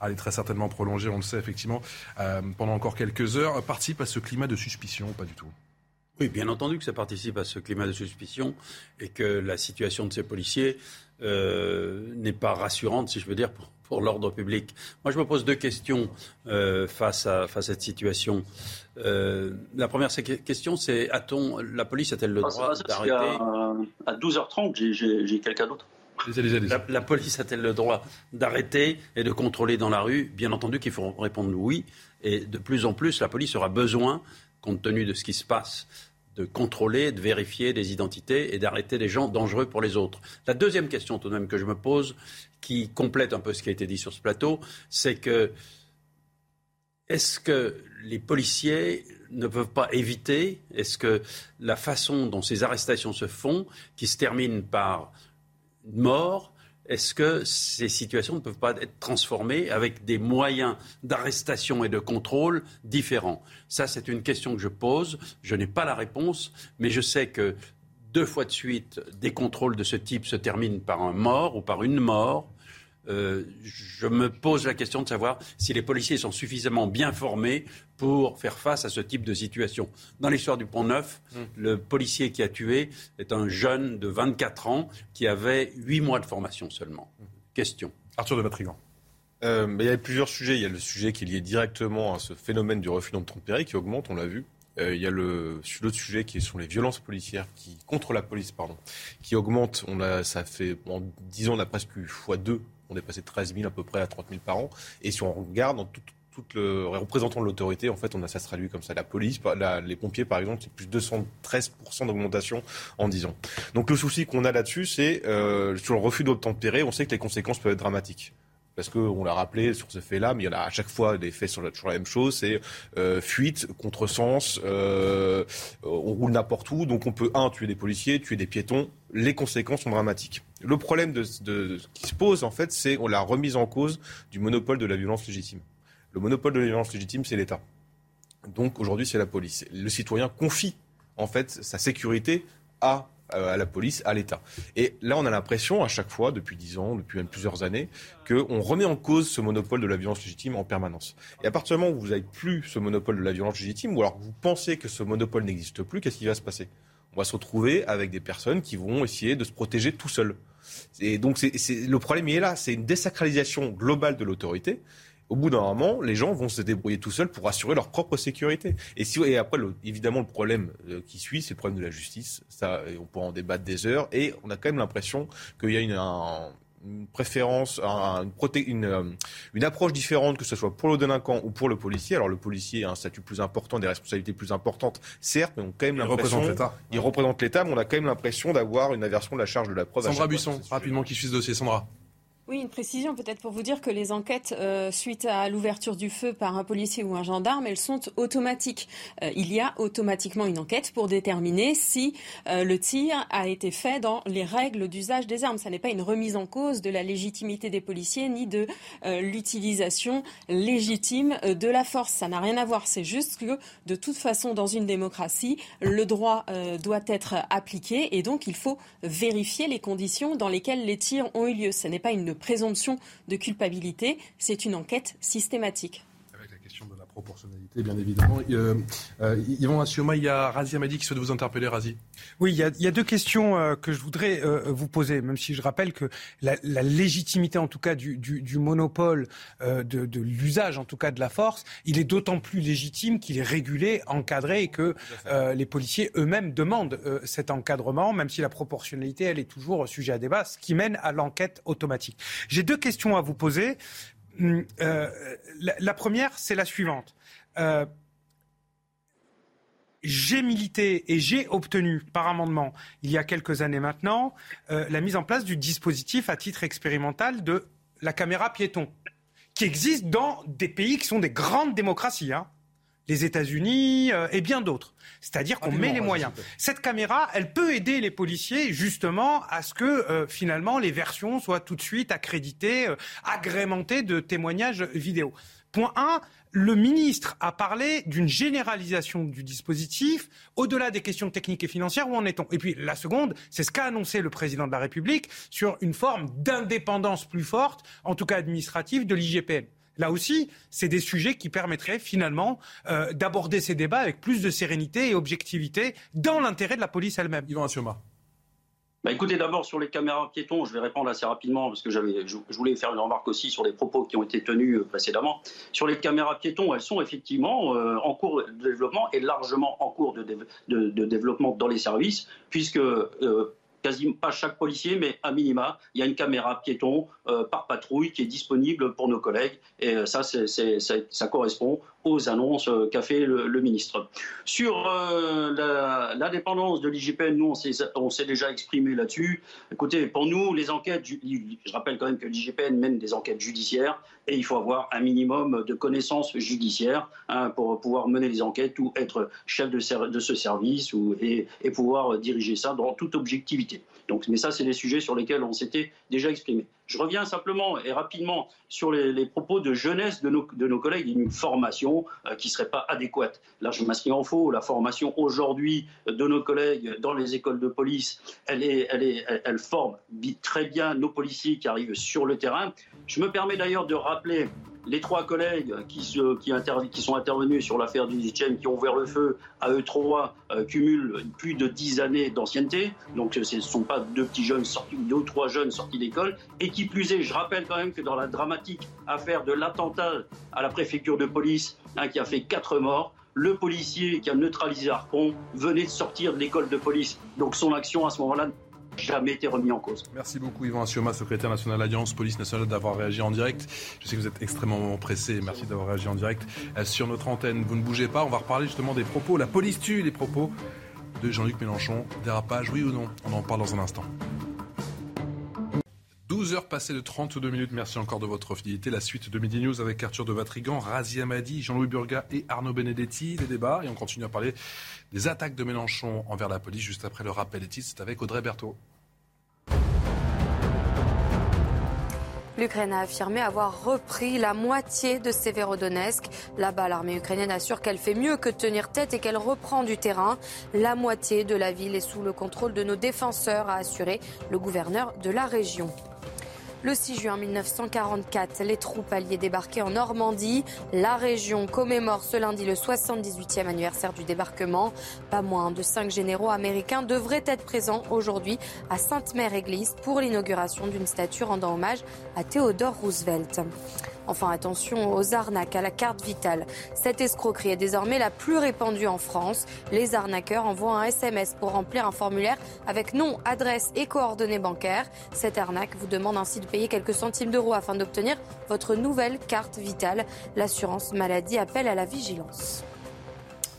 allez, très certainement prolongée, on le sait effectivement, euh, pendant encore quelques heures, participe à ce climat de suspicion Pas du tout? Oui, bien entendu que ça participe à ce climat de suspicion et que la situation de ces policiers euh, n'est pas rassurante, si je veux dire, pour, pour l'ordre public. Moi, je me pose deux questions euh, face, à, face à cette situation. Euh, la première question, c'est a-t-on, la police a-t-elle le droit d'arrêter À 12h30, j'ai quelqu'un d'autre. La, la, police a-t-elle le droit d'arrêter et de contrôler dans la rue? Bien entendu qu'il faut répondre oui. Et de plus en plus, la police aura besoin, compte tenu de ce qui se passe, de contrôler, de vérifier des identités et d'arrêter des gens dangereux pour les autres. La deuxième question tout de même que je me pose, qui complète un peu ce qui a été dit sur ce plateau, c'est que est-ce que les policiers ne peuvent pas éviter, est-ce que la façon dont ces arrestations se font, qui se terminent par mort, est-ce que ces situations ne peuvent pas être transformées avec des moyens d'arrestation et de contrôle différents? Ça, c'est une question que je pose. Je n'ai pas la réponse, mais je sais que deux fois de suite, des contrôles de ce type se terminent par un mort ou par une mort. Euh, je me pose la question de savoir si les policiers sont suffisamment bien formés pour faire face à ce type de situation. Dans l'histoire du Pont Neuf, hmm. le policier qui a tué est un jeune de 24 ans qui avait 8 mois de formation seulement. Question. Arthur de Batrigan. Euh, il y a plusieurs sujets. Il y a le sujet qui est lié directement à ce phénomène du refus d'obtempérer qui augmente, on l'a vu. Euh, il y a le l'autre sujet qui sont les violences policières qui contre la police pardon qui augmentent. On a ça fait en 10 ans on a presque eu fois deux. On est passé de 13 000 à peu près à 30 000 par an. Et si on regarde dans tout, le représentant de l'autorité, en fait, on a ça se traduit comme ça. La police, les pompiers, par exemple, c'est plus de 213% d'augmentation en 10 ans. Donc le souci qu'on a là-dessus, c'est euh, sur le refus d'obtempérer, on sait que les conséquences peuvent être dramatiques parce qu'on l'a rappelé sur ce fait-là, mais il y en a à chaque fois des faits sur la, la même chose, c'est euh, fuite, contresens, euh, on roule n'importe où, donc on peut, un, tuer des policiers, tuer des piétons, les conséquences sont dramatiques. Le problème qui se pose, en fait, c'est la remise en cause du monopole de la violence légitime. Le monopole de la violence légitime, c'est l'État. Donc aujourd'hui, c'est la police. Le citoyen confie, en fait, sa sécurité à à la police, à l'État. Et là, on a l'impression, à chaque fois, depuis dix ans, depuis même plusieurs années, qu'on remet en cause ce monopole de la violence légitime en permanence. Et à partir du moment où vous n'avez plus ce monopole de la violence légitime, ou alors vous pensez que ce monopole n'existe plus, qu'est-ce qui va se passer? On va se retrouver avec des personnes qui vont essayer de se protéger tout seuls. Et donc, c'est, le problème il est là, c'est une désacralisation globale de l'autorité au bout d'un moment, les gens vont se débrouiller tout seuls pour assurer leur propre sécurité. Et, si, et après, évidemment, le problème euh, qui suit, c'est le problème de la justice. Ça, on pourra en débattre des heures. Et on a quand même l'impression qu'il y a une, une préférence, une, une, euh, une, approche différente, que ce soit pour le délinquant ou pour le policier. Alors le policier a un statut plus important, des responsabilités plus importantes, certes, mais on a quand même l'impression... Il représente l'État. Il représente l'État, mais on a quand même l'impression d'avoir une aversion de la charge de la preuve. Sandra Buisson, rapidement, qui suit ce dossier. Sandra. Oui, une précision peut-être pour vous dire que les enquêtes euh, suite à l'ouverture du feu par un policier ou un gendarme, elles sont automatiques. Euh, il y a automatiquement une enquête pour déterminer si euh, le tir a été fait dans les règles d'usage des armes. Ça n'est pas une remise en cause de la légitimité des policiers ni de l'utilisation légitime de la force. Ça n'a rien à voir. C'est juste que de toute façon, dans une démocratie, le droit doit être appliqué et donc il faut vérifier les conditions dans lesquelles les tirs ont eu lieu. Ce n'est pas une présomption de culpabilité, c'est une enquête systématique. Avec la question de la proportionnalité, bien évidemment. Euh, euh, Yvon Assioma, il y a Razi Amadi qui souhaite vous interpeller, Razi. Oui, il y, a, il y a deux questions euh, que je voudrais euh, vous poser, même si je rappelle que la, la légitimité, en tout cas, du, du, du monopole euh, de, de l'usage, en tout cas, de la force, il est d'autant plus légitime qu'il est régulé, encadré, et que les policiers eux-mêmes demandent cet encadrement, même si la proportionnalité, elle est toujours sujet à débat, ce qui mène à l'enquête automatique. J'ai deux questions à vous poser. Hum, la, la, première, c'est la suivante. Euh, j'ai milité et j'ai obtenu par amendement, il y a quelques années maintenant, euh, la mise en place du dispositif à titre expérimental de la caméra piéton, qui existe dans des pays qui sont des grandes démocraties. Hein les États-Unis euh, et bien d'autres. C'est-à-dire qu'on met les moyens. Cette caméra, elle peut aider les policiers justement à ce que euh, finalement les versions soient tout de suite accréditées, euh, agrémentées de témoignages vidéo. Point 1, le ministre a parlé d'une généralisation du dispositif au-delà des questions techniques et financières. Où en est-on? Et puis la seconde, c'est ce qu'a annoncé le président de la République sur une forme d'indépendance plus forte, en tout cas administrative, de l'IGPN. Là aussi, c'est des sujets qui permettraient finalement euh, d'aborder ces débats avec plus de sérénité et objectivité dans l'intérêt de la police elle-même. Bah écoutez, d'abord sur les caméras piétons, je vais répondre assez rapidement parce que je, voulais faire une remarque aussi sur les propos qui ont été tenus euh, précédemment. Sur les caméras piétons, elles sont effectivement euh, en cours de développement et largement en cours de, développement dans les services, puisque euh, quasiment pas chaque policier, mais à minima, il y a une caméra piéton par patrouille qui est disponible pour nos collègues. Et ça, ça, correspond aux annonces euh, qu'a fait le, ministre. Sur l'indépendance de l'IGPN, nous, on s'est, déjà exprimé là-dessus. Écoutez, pour nous, les enquêtes, je rappelle quand même que l'IGPN mène des enquêtes judiciaires et il faut avoir un minimum de connaissances judiciaires hein, pour pouvoir mener des enquêtes ou être chef de, de ce service ou, et, et pouvoir diriger ça dans toute objectivité. Donc, mais ça, c'est des sujets sur lesquels on s'était déjà exprimé. Je reviens simplement et rapidement sur les, propos de jeunesse de nos, collègues d'une formation euh, qui ne serait pas adéquate. Là, je m'inscris en faux. La formation aujourd'hui de nos collègues dans les écoles de police, elle, elle forme très bien nos policiers qui arrivent sur le terrain. Je me permets d'ailleurs de rappeler les trois collègues qui, sont intervenus sur l'affaire du 18 qui ont ouvert le feu à eux trois, euh, cumulent plus de dix années d'ancienneté. Donc ce ne sont pas deux petits jeunes sortis, deux ou trois jeunes sortis d'école. Et qui plus est, je rappelle quand même que dans la dramatique affaire de l'attentat à la préfecture de police, hein, qui a fait quatre morts, le policier qui a neutralisé Arpon venait de sortir de l'école de police. Donc son action à ce moment-là jamais été remis en cause. Merci beaucoup Yvan Assioma, secrétaire national d'Alliance Police Nationale, d'avoir réagi en direct. Je sais que vous êtes extrêmement pressé. Merci d'avoir réagi en direct euh, sur notre antenne. Vous ne bougez pas, on va reparler justement des propos. La police tue les propos de Jean-Luc Mélenchon. Dérapage, oui ou non? On en parle dans un instant. 12 heures passées de 32 minutes. Merci encore de votre fidélité. La suite de Midi News avec Arthur de Vatrigan, Razi Amadi, Jean-Louis Burga et Arnaud Benedetti. Les débats. Et on continue à parler des attaques de Mélenchon envers la police juste après le rappel des titres. C'est avec Audrey Berthaud. L'Ukraine a affirmé avoir repris la moitié de Severodonetsk. Là-bas, l'armée ukrainienne assure qu'elle fait mieux que tenir tête et qu'elle reprend du terrain. La moitié de la ville est sous le contrôle de nos défenseurs, a assuré le gouverneur de la région. Le 6 juin 1944, les troupes alliées débarquaient en Normandie. La région commémore ce lundi le 78e anniversaire du débarquement. Pas moins de cinq généraux américains devraient être présents aujourd'hui à Sainte-Mère-Église pour l'inauguration d'une statue rendant hommage à Theodore Roosevelt. Enfin, attention aux arnaques à la carte vitale. Cette escroquerie est désormais la plus répandue en France. Les arnaqueurs envoient un SMS pour remplir un formulaire avec nom, adresse et coordonnées bancaires. Cette arnaque vous demande ainsi de payer quelques centimes d'euros afin d'obtenir votre nouvelle carte vitale. L'assurance maladie appelle à la vigilance.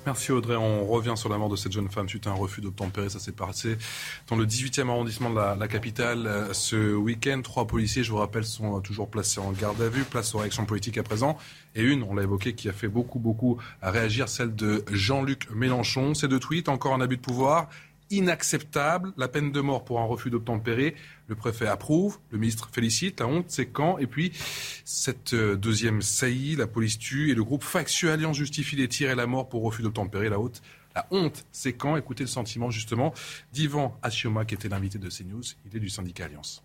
Merci Audrey. On revient sur la mort de cette jeune femme suite à un refus d'obtempérer. Ça s'est passé dans le 18e arrondissement de la, capitale euh, ce week-end. Trois policiers, je vous rappelle, sont toujours placés en garde à vue. Place aux réactions politiques à présent. Et une, on l'a évoqué, qui a fait beaucoup, beaucoup réagir, celle de Jean-Luc Mélenchon. Ces deux tweets, encore un abus de pouvoir inacceptable. La peine de mort pour un refus d'obtempérer. Le préfet approuve, le ministre félicite. La honte, c'est quand? Et puis, cette euh, deuxième saillie, la police tue et le groupe factuel Alliance justifie les tirs et la mort pour refus d'obtempérer. La haute. La honte, c'est quand? Écoutez le sentiment justement d'Ivan Asioma, qui était l'invité de CNews. Il est du syndicat Alliance.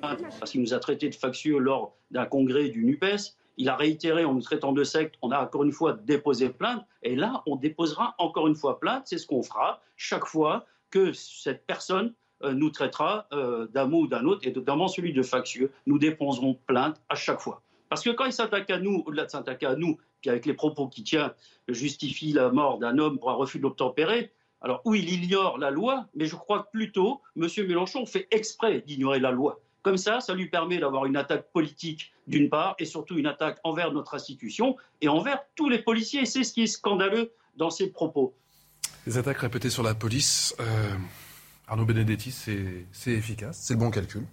Parce qu'il nous a traités de factieux lors d'un congrès du NUPES il a réitéré en nous traitant de secte, on a encore une fois déposé plainte, et là, on déposera encore une fois plainte, c'est ce qu'on fera chaque fois que cette personne euh, nous traitera euh, d'un mot ou d'un autre, et notamment celui de factieux, nous déposerons plainte à chaque fois. Parce que quand il s'attaque à nous, au-delà de s'attaquer à nous, puis avec les propos qui tient, justifie la mort d'un homme pour un refus d'obtempérer, alors oui, il ignore la loi, mais je crois que plutôt, M. Mélenchon fait exprès d'ignorer la loi. Comme ça, ça lui permet d'avoir une attaque politique d'une part, et surtout une attaque envers notre institution et envers tous les policiers. C'est ce qui est scandaleux dans ses propos. Les attaques répétées sur la police, euh, Arnaud Benedetti, c'est efficace, c'est le bon calcul.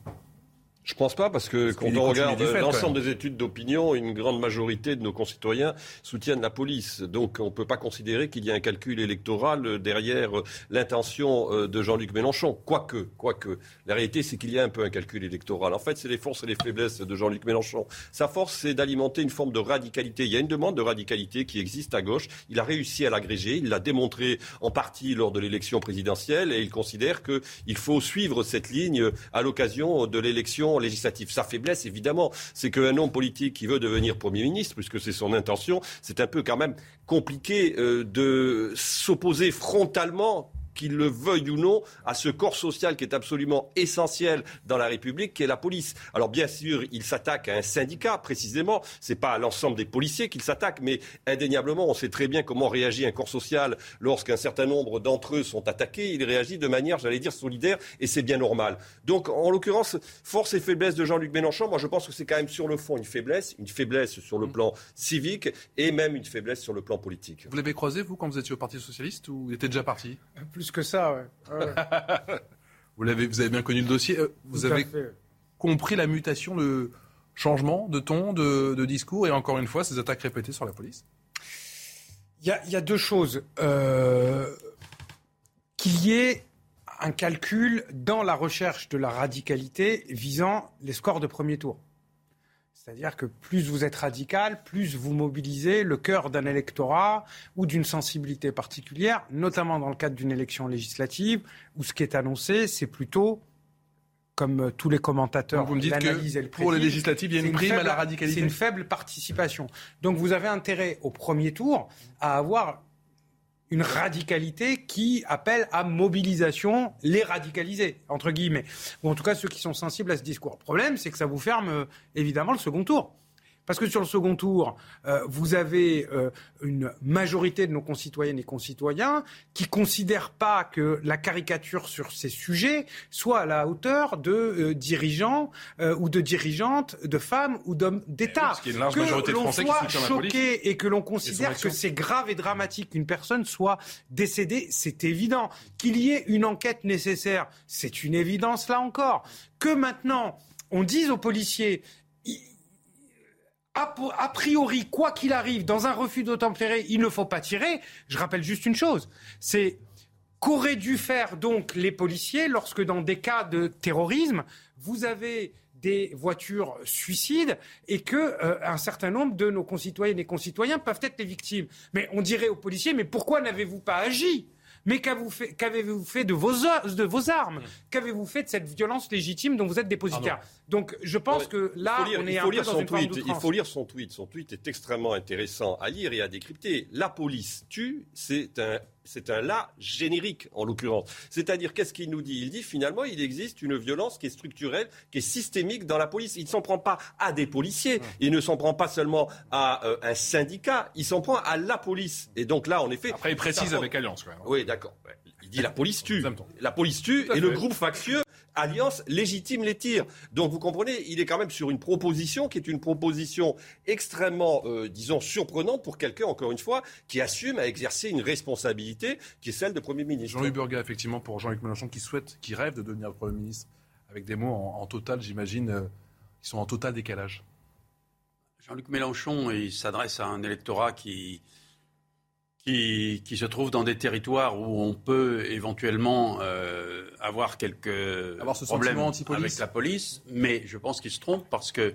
Je pense pas, parce que quand on regarde l'ensemble des études d'opinion, une grande majorité de nos concitoyens soutiennent la police. Donc on ne peut pas considérer qu'il y a un calcul électoral derrière l'intention euh, de Jean-Luc Mélenchon. Quoique, quoique. La réalité, c'est qu'il y a un peu un calcul électoral. En fait, c'est les forces et les faiblesses de Jean-Luc Mélenchon. Sa force, c'est d'alimenter une forme de radicalité. Il y a une demande de radicalité qui existe à gauche. Il a réussi à l'agréger. Il l'a démontré en partie lors de l'élection présidentielle et il considère qu'il faut suivre cette ligne à l'occasion de l'élection législative. Sa faiblesse, évidemment, c'est qu'un homme politique qui veut devenir Premier ministre, puisque c'est son intention, c'est un peu quand même compliqué euh, de s'opposer frontalement qu'il le veuille ou non, à ce corps social qui est absolument essentiel dans la République, qui est la police. Alors bien sûr, il s'attaque à un syndicat précisément. C'est pas à l'ensemble des policiers qu'il s'attaque, mais indéniablement, on sait très bien comment réagit un corps social lorsqu'un certain nombre d'entre eux sont attaqués. Il réagit de manière, j'allais dire, solidaire, et c'est bien normal. Donc, en l'occurrence, force et faiblesse de Jean-Luc Mélenchon, moi je pense que c'est quand même sur le fond une faiblesse, une faiblesse sur le mmh. plan civique et même une faiblesse sur le plan politique. Vous l'avez croisé, vous, quand vous étiez au Parti Socialiste, ou il était déjà parti? Que ça, vous, l'avez, vous avez bien connu le dossier. Euh, vous avez compris la mutation, de changement de ton, de, discours et encore une fois, ces attaques répétées sur la police? Il y, a, deux choses. Euh, qu'il y ait un calcul dans la recherche de la radicalité visant les scores de premier tour. C'est-à-dire que plus vous êtes radical, plus vous mobilisez le cœur d'un électorat ou d'une sensibilité particulière, notamment dans le cadre d'une élection législative, où ce qui est annoncé, c'est plutôt comme tous les commentateurs vous me dites que pour les législatives, il y a une, prime à la radicalité. C'est une faible participation. Donc vous avez intérêt au premier tour à avoir une radicalité qui appelle à mobilisation les radicalisés, entre guillemets, ou en tout cas ceux qui sont sensibles à ce discours. Le problème, c'est que ça vous ferme euh, évidemment le second tour. Parce que sur le second tour, euh, vous avez euh, une majorité de nos concitoyennes et concitoyens qui considèrent pas que la caricature sur ces sujets soit à la hauteur de euh, dirigeants ou de dirigeantes, de femmes ou d'hommes d'État. que l'on soit choqué et que l'on considère que c'est grave et dramatique qu'une personne soit décédée, c'est évident. Qu'il y ait une enquête nécessaire, c'est une évidence là encore. Que maintenant on dise aux policiers a, priori, quoi qu'il arrive, dans un refus d'obtempérer, il ne faut pas tirer. Je rappelle juste une chose, c'est qu'auraient dû faire donc les policiers lorsque dans des cas de terrorisme, vous avez des voitures suicides et que euh, un certain nombre de nos concitoyennes et concitoyens peuvent être les victimes. Mais on dirait aux policiers, mais pourquoi n'avez-vous pas agi? Mais qu'avez-vous fait, de, vos, de vos armes Qu'avez-vous fait de cette violence légitime dont vous êtes dépositaire Donc je pense que là, on est un peu dans son tweet. Il faut lire son tweet. Son tweet est extrêmement intéressant à lire et à décrypter. La police tue, c'est un c'est un là générique en l'occurrence. C'est-à-dire qu'est-ce qu'il nous dit? Il dit finalement il existe une violence qui est structurelle, qui est systémique dans la police. Il ne s'en prend pas à des policiers, il ne s'en prend pas seulement à euh, un syndicat, il s'en prend à la police. Et donc là en effet. Après il précise avec Alliance. Oui d'accord. Il dit la police tue. La police tue et le groupe factieux alliance légitime les tirs. Donc vous comprenez, il est quand même sur une proposition qui est une proposition extrêmement, euh, disons, surprenante pour quelqu'un, encore une fois, qui assume à exercer une responsabilité qui est celle de Premier ministre. Jean-Luc Burga, effectivement, pour Jean-Luc Mélenchon, qui souhaite, qui rêve de devenir Premier ministre, avec des mots en, total, j'imagine, euh, qui sont en total décalage. Jean-Luc Mélenchon, il s'adresse à un électorat qui, qui, qui, se trouve dans des territoires où on peut éventuellement euh, avoir quelques problèmes avec la police, mais je pense qu'il se trompe parce que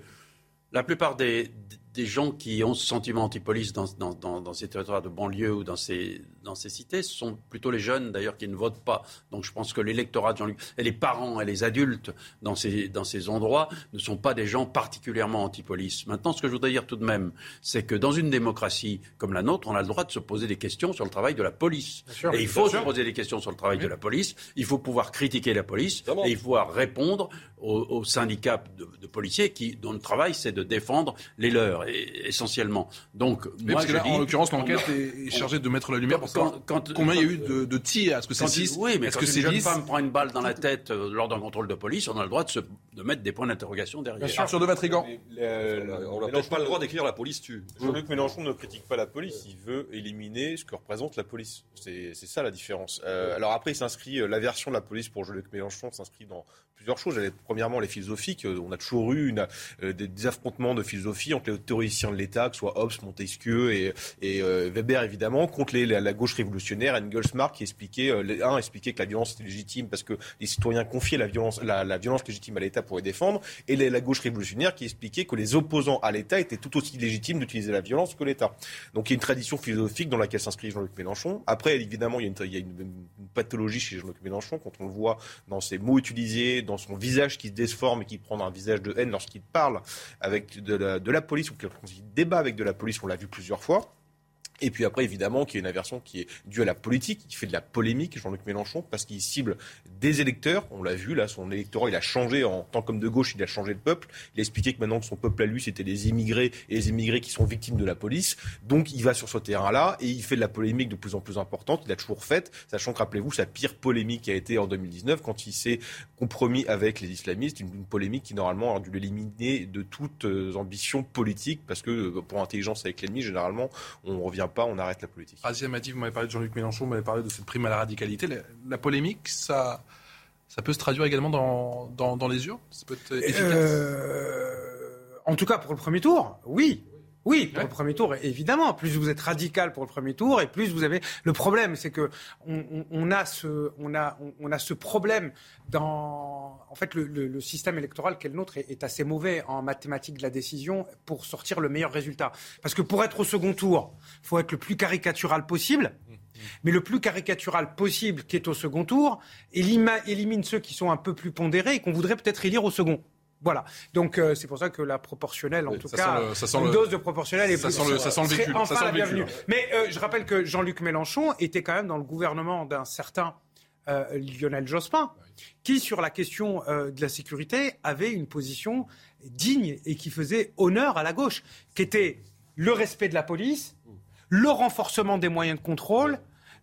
la plupart des, des gens qui ont ce sentiment anti-police dans, dans, ces territoires de banlieue ou dans ces, dans ces cités ce sont plutôt les jeunes d'ailleurs qui ne votent pas. Donc je pense que l'électorat de Jean-Luc et les parents et les adultes dans ces, dans ces endroits ne sont pas des gens particulièrement anti-police. Maintenant, ce que je voudrais dire tout de même, c'est que dans une démocratie comme la nôtre, on a le droit de se poser des questions sur le travail de la police. et il faut se poser des questions sur le travail de la police. Il faut pouvoir critiquer la police et il faut pouvoir répondre aux, syndicats de, policiers qui, dont le travail c'est de défendre les leurs essentiellement. Donc, moi, parce que là, en l'occurrence, l'enquête est chargée de mettre la lumière pour savoir combien il y a eu de, de tirs. Est-ce que c'est 6 Oui, mais est-ce que une jeune femme prend une balle dans la tête euh, lors d'un contrôle de police, on a le droit de, se, de mettre des points d'interrogation derrière. Bien sûr, de Vatrigan. on n'a peut-être pas le droit d'écrire la police tue. Jean-Luc Mélenchon ne critique pas la police, il veut éliminer ce que représente la police. C'est ça la différence. Euh, alors après, il s'inscrit, euh, la version de la police pour Jean-Luc Mélenchon s'inscrit dans plusieurs choses. Premièrement, les philosophiques. On a toujours eu une, des, affrontements de philosophie entre les théoriciens de l'État, que ce soit Hobbes, Montesquieu et, et Weber évidemment, contre la, gauche révolutionnaire, Engelsmar qui expliquait, un expliquait que la violence était légitime parce que les citoyens confiaient la violence, la, violence légitime à l'État pour les défendre, et la, gauche révolutionnaire qui expliquait que les opposants à l'État étaient tout aussi légitimes d'utiliser la violence que l'État. Donc il y a une tradition philosophique dans laquelle s'inscrit Jean-Luc Mélenchon. Après, évidemment, il y a, une, pathologie chez Jean-Luc Mélenchon quand on le voit dans ses mots utilisés, dans son visage qui se déforme et qui prend un visage de haine lorsqu'il parle avec de la, police ou qu'il débat avec de la police, on l'a vu plusieurs fois. Et puis après, évidemment, qu'il y a une aversion qui est due à la politique, qui fait de la polémique, Jean-Luc Mélenchon, parce qu'il cible des électeurs. On l'a vu, là, son électorat, il a changé en tant qu'homme de gauche, il a changé de peuple. Il a expliqué que maintenant que son peuple à lui, c'était les immigrés et les immigrés qui sont victimes de la police. Donc, il va sur ce terrain-là et il fait de la polémique de plus en plus importante. Il a toujours fait, sachant que, rappelez-vous, sa pire polémique a été en 2019 quand il s'est compromis avec les islamistes. Une, polémique qui, normalement, aurait dû l'éliminer de toute euh, ambition politique, parce que euh, pour intelligence avec l'ennemi, généralement, on revient pas, on arrête la politique. Razia Mati, vous m'avez parlé de Jean-Luc Mélenchon, vous m'avez parlé de cette prime à la radicalité. La, polémique, ça, ça peut se traduire également dans, dans, les urnes Ça peut être efficace? euh, En tout cas, pour le premier tour, oui. Oui, pour le premier tour, évidemment. Plus vous êtes radical pour le premier tour, et plus vous avez. Le problème, c'est que on, a ce, on a, on, a ce problème dans. En fait, le, système électoral qu'est le nôtre est, assez mauvais en mathématiques de la décision pour sortir le meilleur résultat. Parce que pour être au second tour, il faut être le plus caricatural possible. Mais le plus caricatural possible qui est au second tour élimine ceux qui sont un peu plus pondérés et qu'on voudrait peut-être élire au second. Voilà. Donc euh, c'est pour ça que la proportionnelle, en tout cas, une dose de proportionnelle est ça plus. Sent le, ça sent le véhicule. Enfin ça la bienvenue. Mais euh, je rappelle que Jean-Luc Mélenchon était quand même dans le gouvernement d'un certain euh, Lionel Jospin, qui sur la question de la sécurité avait une position digne et qui faisait honneur à la gauche, qui était le respect de la police, le renforcement des moyens de contrôle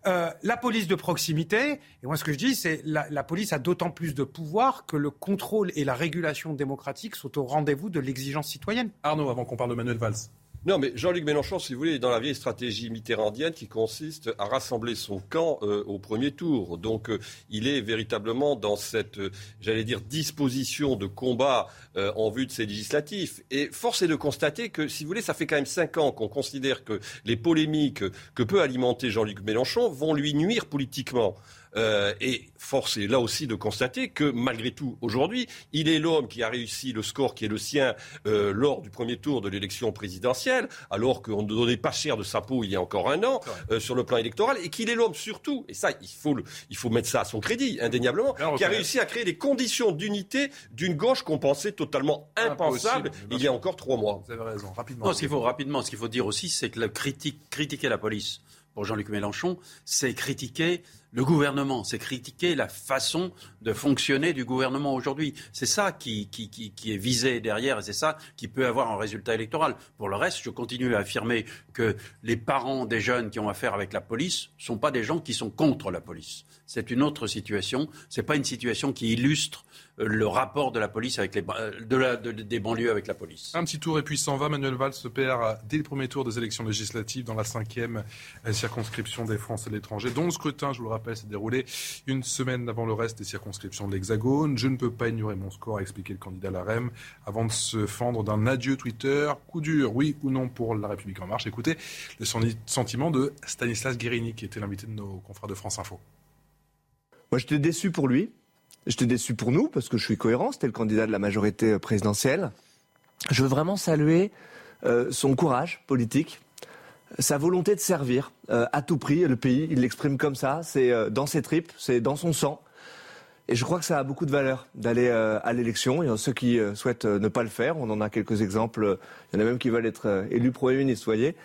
euh, la police de proximité, et moi ce que je dis, c'est la, la police a d'autant plus de pouvoir que le contrôle et la régulation démocratique sont au rendez-vous de l'exigence citoyenne. Arnaud, avant qu'on parle de Manuel Valls. Non, mais Jean-Luc Mélenchon, si vous voulez, est dans la vieille stratégie mitterrandienne qui consiste à rassembler son camp euh, au premier tour. Donc, euh, il est véritablement dans cette, euh, j'allais dire, disposition de combat en vue de ces législatifs. Et force est de constater que, si vous voulez, ça fait quand même cinq ans qu'on considère que les polémiques que peut alimenter Jean-Luc Mélenchon vont lui nuire politiquement. Euh, et force est là aussi de constater que malgré tout, aujourd'hui, il est l'homme qui a réussi le score qui est le sien euh, lors du premier tour de l'élection présidentielle, alors qu'on ne donnait pas cher de sa peau il y a encore un an euh, sur le plan électoral, et qu'il est l'homme surtout, et ça, il faut, le, il faut mettre ça à son crédit, indéniablement, qui a réussi à créer les conditions d'unité d'une gauche qu'on pensait totalement impensable il y a encore trois mois. Vous avez raison, rapidement. Non, ce qu'il faut rapidement, ce qu'il faut dire aussi, c'est que la critique, critiquer la police pour Jean-Luc Mélenchon, c'est critiquer le gouvernement, c'est critiquer la façon de fonctionner du gouvernement aujourd'hui. C'est ça qui, qui, qui, est visé derrière et c'est ça qui peut avoir un résultat électoral. Pour le reste, je continue à affirmer que les parents des jeunes qui ont affaire avec la police ne sont pas des gens qui sont contre la police. C'est une autre situation. Ce n'est pas une situation qui illustre euh, le rapport de la police avec les, euh, de la, des banlieues avec la police. Un petit tour et puis s'en va. Manuel Valls se perd dès le premier tour des élections législatives dans la cinquième euh, circonscription des Français de l'étranger, dont le scrutin, je vous le rappelle, s'est déroulé une semaine avant le reste des circonscriptions de l'Hexagone. Je ne peux pas ignorer mon score, a expliqué le candidat à la REM, avant de se fendre d'un adieu Twitter. Coup dur, oui ou non pour La République En Marche? Écoutez le sentiment de Stanislas Guérini, qui était l'invité de nos confrères de France Info. Moi, j'étais déçu pour lui. J'étais déçu pour nous, parce que je suis cohérent. C'était le candidat de la majorité euh, présidentielle. Je veux vraiment saluer euh, son courage politique, sa volonté de servir euh, à tout prix le pays. Il l'exprime comme ça. C'est dans ses tripes, c'est dans son sang. Et je crois que ça a beaucoup de valeur d'aller à l'élection. A ceux qui souhaitent ne pas le faire. On en a quelques exemples. Il y en a même qui veulent être élus Premier ministre, voyez.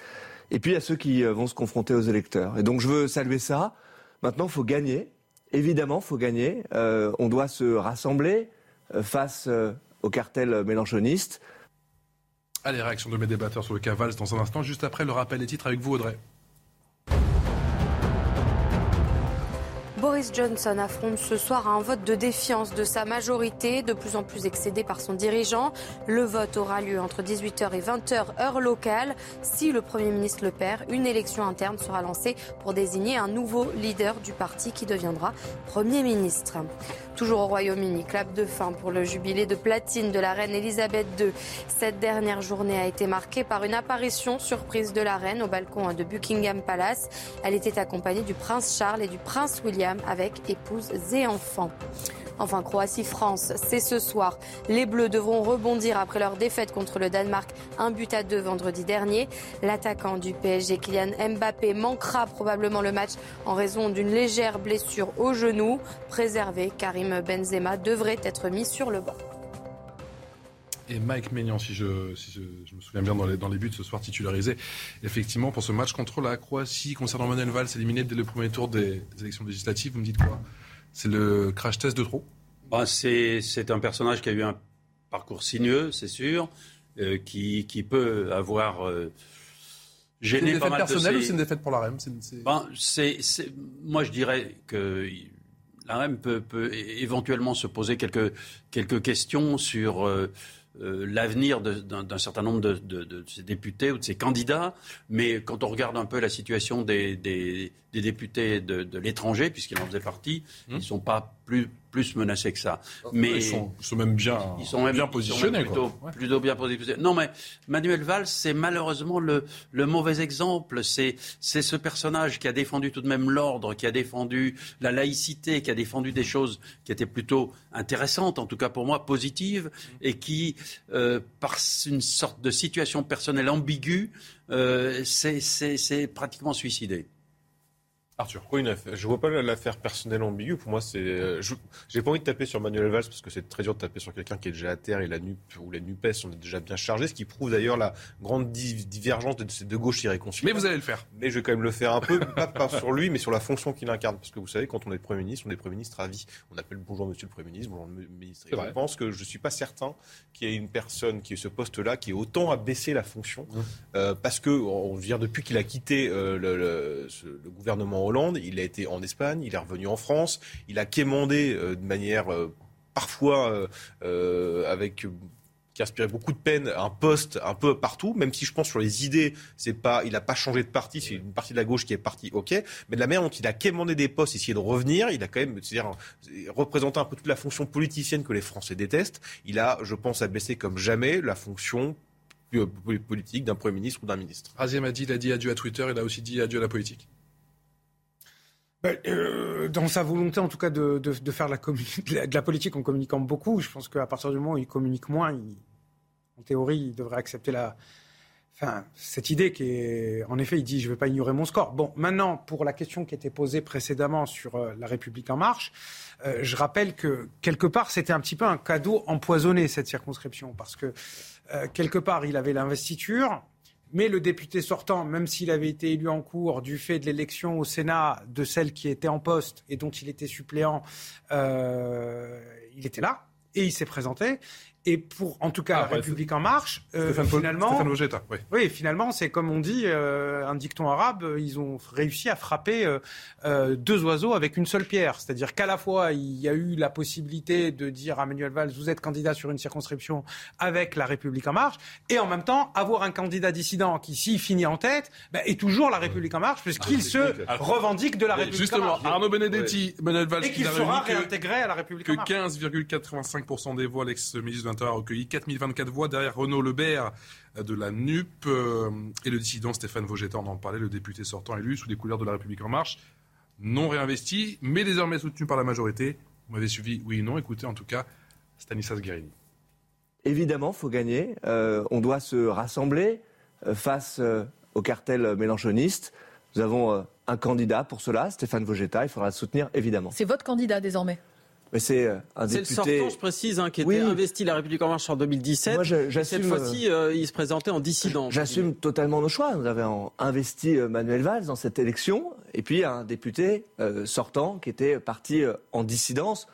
Et puis il y a ceux qui vont se confronter aux électeurs. Et donc je veux saluer ça. Maintenant, il faut gagner. Évidemment, il faut gagner. Euh, on doit se rassembler euh, face euh, au cartel mélanchoniste. Allez, réaction de mes débatteurs sur le cas Valls dans un instant, juste après le rappel des titres avec vous, Audrey. Boris Johnson affronte ce soir un vote de défiance de sa majorité, de plus en plus excédé par son dirigeant. Le vote aura lieu entre 18h et 20h heure locale. Si le Premier ministre le perd, une élection interne sera lancée pour désigner un nouveau leader du parti qui deviendra Premier ministre. Toujours au Royaume-Uni, clap de fin pour le jubilé de platine de la reine Elisabeth II. Cette dernière journée a été marquée par une apparition surprise de la reine au balcon de Buckingham Palace. Elle était accompagnée du prince Charles et du prince William avec épouse et enfants. Enfin, Croatie-France, c'est ce soir. Les Bleus devront rebondir après leur défaite contre le Danemark, un but à deux vendredi dernier. L'attaquant du PSG, Kylian Mbappé, manquera probablement le match en raison d'une légère blessure au genou. Préservé, Karim Benzema devrait être mis sur le banc. Et Mike Maignan, si, je, me souviens bien dans les, dans les, buts ce soir titularisé, effectivement, pour ce match contre la Croatie, concernant Manuel Valls, éliminé dès le premier tour des élections législatives, vous me dites quoi? C'est le crash test de trop? Bah, C'est un personnage qui a eu un parcours sinueux, c'est sûr, euh, qui, qui, peut avoir euh, gêné pas mal de C'est une défaite personnelle ou c'est une défaite pour la REM? Ben, Moi, je dirais que la REM peut, peut, éventuellement se poser quelques, quelques questions sur... Euh, euh, l'avenir d'un certain nombre de, de, de, ses députés ou de ses candidats. Mais quand on regarde un peu la situation des, des, des députés de, l'étranger, puisqu'ils en faisaient partie, mmh. ils ne sont pas plus, plus menacés que ça. Mais ils sont, même bien, ils sont même, bien positionnés. plutôt, plutôt, bien positionnés. Non, mais Manuel Valls, c'est malheureusement le, le, mauvais exemple. C'est ce personnage qui a défendu tout de même l'ordre, qui a défendu la laïcité, qui a défendu des choses qui étaient plutôt intéressantes, en tout cas pour moi, positives, et qui, euh, par une sorte de situation personnelle ambiguë, euh, s'est pratiquement suicidé. Arthur. Oui, je vois pas l'affaire personnelle ambiguë. Pour moi, c'est. Euh, j'ai pas envie de taper sur Manuel Valls parce que c'est très dur de taper sur quelqu'un qui est déjà à terre et la NUP ou la NUPES sont déjà bien chargés, ce qui prouve d'ailleurs la grande divergence de ces deux gauches irréconciliables. Mais vous allez le faire. Mais je vais quand même le faire un peu, pas, sur lui, mais sur la fonction qu'il incarne. Parce que vous savez, quand on est Premier ministre, on est Premier ministre à vie. On appelle bonjour Monsieur le Premier ministre, bonjour le ministre. je pense que je suis pas certain qu'il y ait une personne qui ait ce poste-là qui ait autant à baisser la fonction. Mmh. Euh, parce que, on dire, depuis qu'il a quitté euh, le, le, le gouvernement Il a été en Espagne, il est revenu en France, il a quémandé euh, de manière euh, parfois euh, avec qui inspirait beaucoup de peine, un poste un peu partout, même si je pense sur les idées, c'est pas, il n'a pas changé de parti, c'est une partie de la gauche qui est partie, ok, mais de la manière dont il a quémandé des postes, essayé de revenir, il a quand même, c'est-à-dire représenté un peu toute la fonction politicienne que les Français détestent. Il a, je pense, abaissé comme jamais la fonction politique d'un Premier ministre ou d'un ministre. Razia Madi, il a dit adieu à Twitter, il a aussi dit adieu à la politique. Ben, euh, dans sa volonté, en tout cas, de, faire de la politique en communiquant beaucoup, je pense qu'à partir du moment où il communique moins, en théorie, il devrait accepter cette idée qui est, en effet, il dit, je ne vais pas ignorer mon score. Bon, maintenant, pour la question qui était posée précédemment sur euh, la République en marche, euh, je rappelle que quelque part, c'était un petit peu un cadeau empoisonné cette circonscription, parce que quelque part, il avait l'investiture, Mais le député sortant, même s'il avait été élu en cours du fait de l'élection au Sénat de celle qui était en poste et dont il était suppléant, euh, il était là et il s'est présenté. Et pour, en tout cas, Ah, la République en marche, euh, Paul- finalement, oui. oui, finalement, c'est comme on dit, euh, un dicton arabe, euh, ils ont réussi à frapper euh, euh, deux oiseaux avec une seule pierre. C'est-à-dire qu'à la fois, il y a eu la possibilité de dire à Manuel Valls, vous êtes candidat sur une circonscription avec la République en marche, et en même temps, avoir un candidat dissident qui, s'il finit en tête, ben, est toujours la République en marche, puisqu'il se revendique de la République Justement, en marche. Arnaud Benedetti, Manuel Valls, Et qu'il sera que- réintégré à la République que en marche. 15,85% des voix, l'ex-ministre l'Intérieur a recueilli 4024 voix derrière Renaud Lebert euh, de la NUP euh, et le dissident Stéphane Vogetta, on en parlait, le député sortant élu sous les couleurs de la République en marche, non réinvesti, mais désormais soutenu par la majorité. Vous m'avez suivi, oui ou non Écoutez en tout cas Stanislas Guérini. Évidemment, faut gagner. Euh, on doit se rassembler face euh, au cartel mélanchoniste. Nous avons euh, un candidat pour cela, Stéphane Vogetta. Il faudra le soutenir, évidemment. C'est votre candidat désormais? Mais c'est euh, un C'est le sortant, je précise, hein, qui était Oui. investi La République En Marche en 2017. Moi, je- Et j'assume, cette fois-ci, euh, il se présentait en dissident. J'assume totalement nos choix. Nous avons investi euh, Manuel Valls dans cette élection, et puis un député euh, sortant qui était parti euh, en dissidence.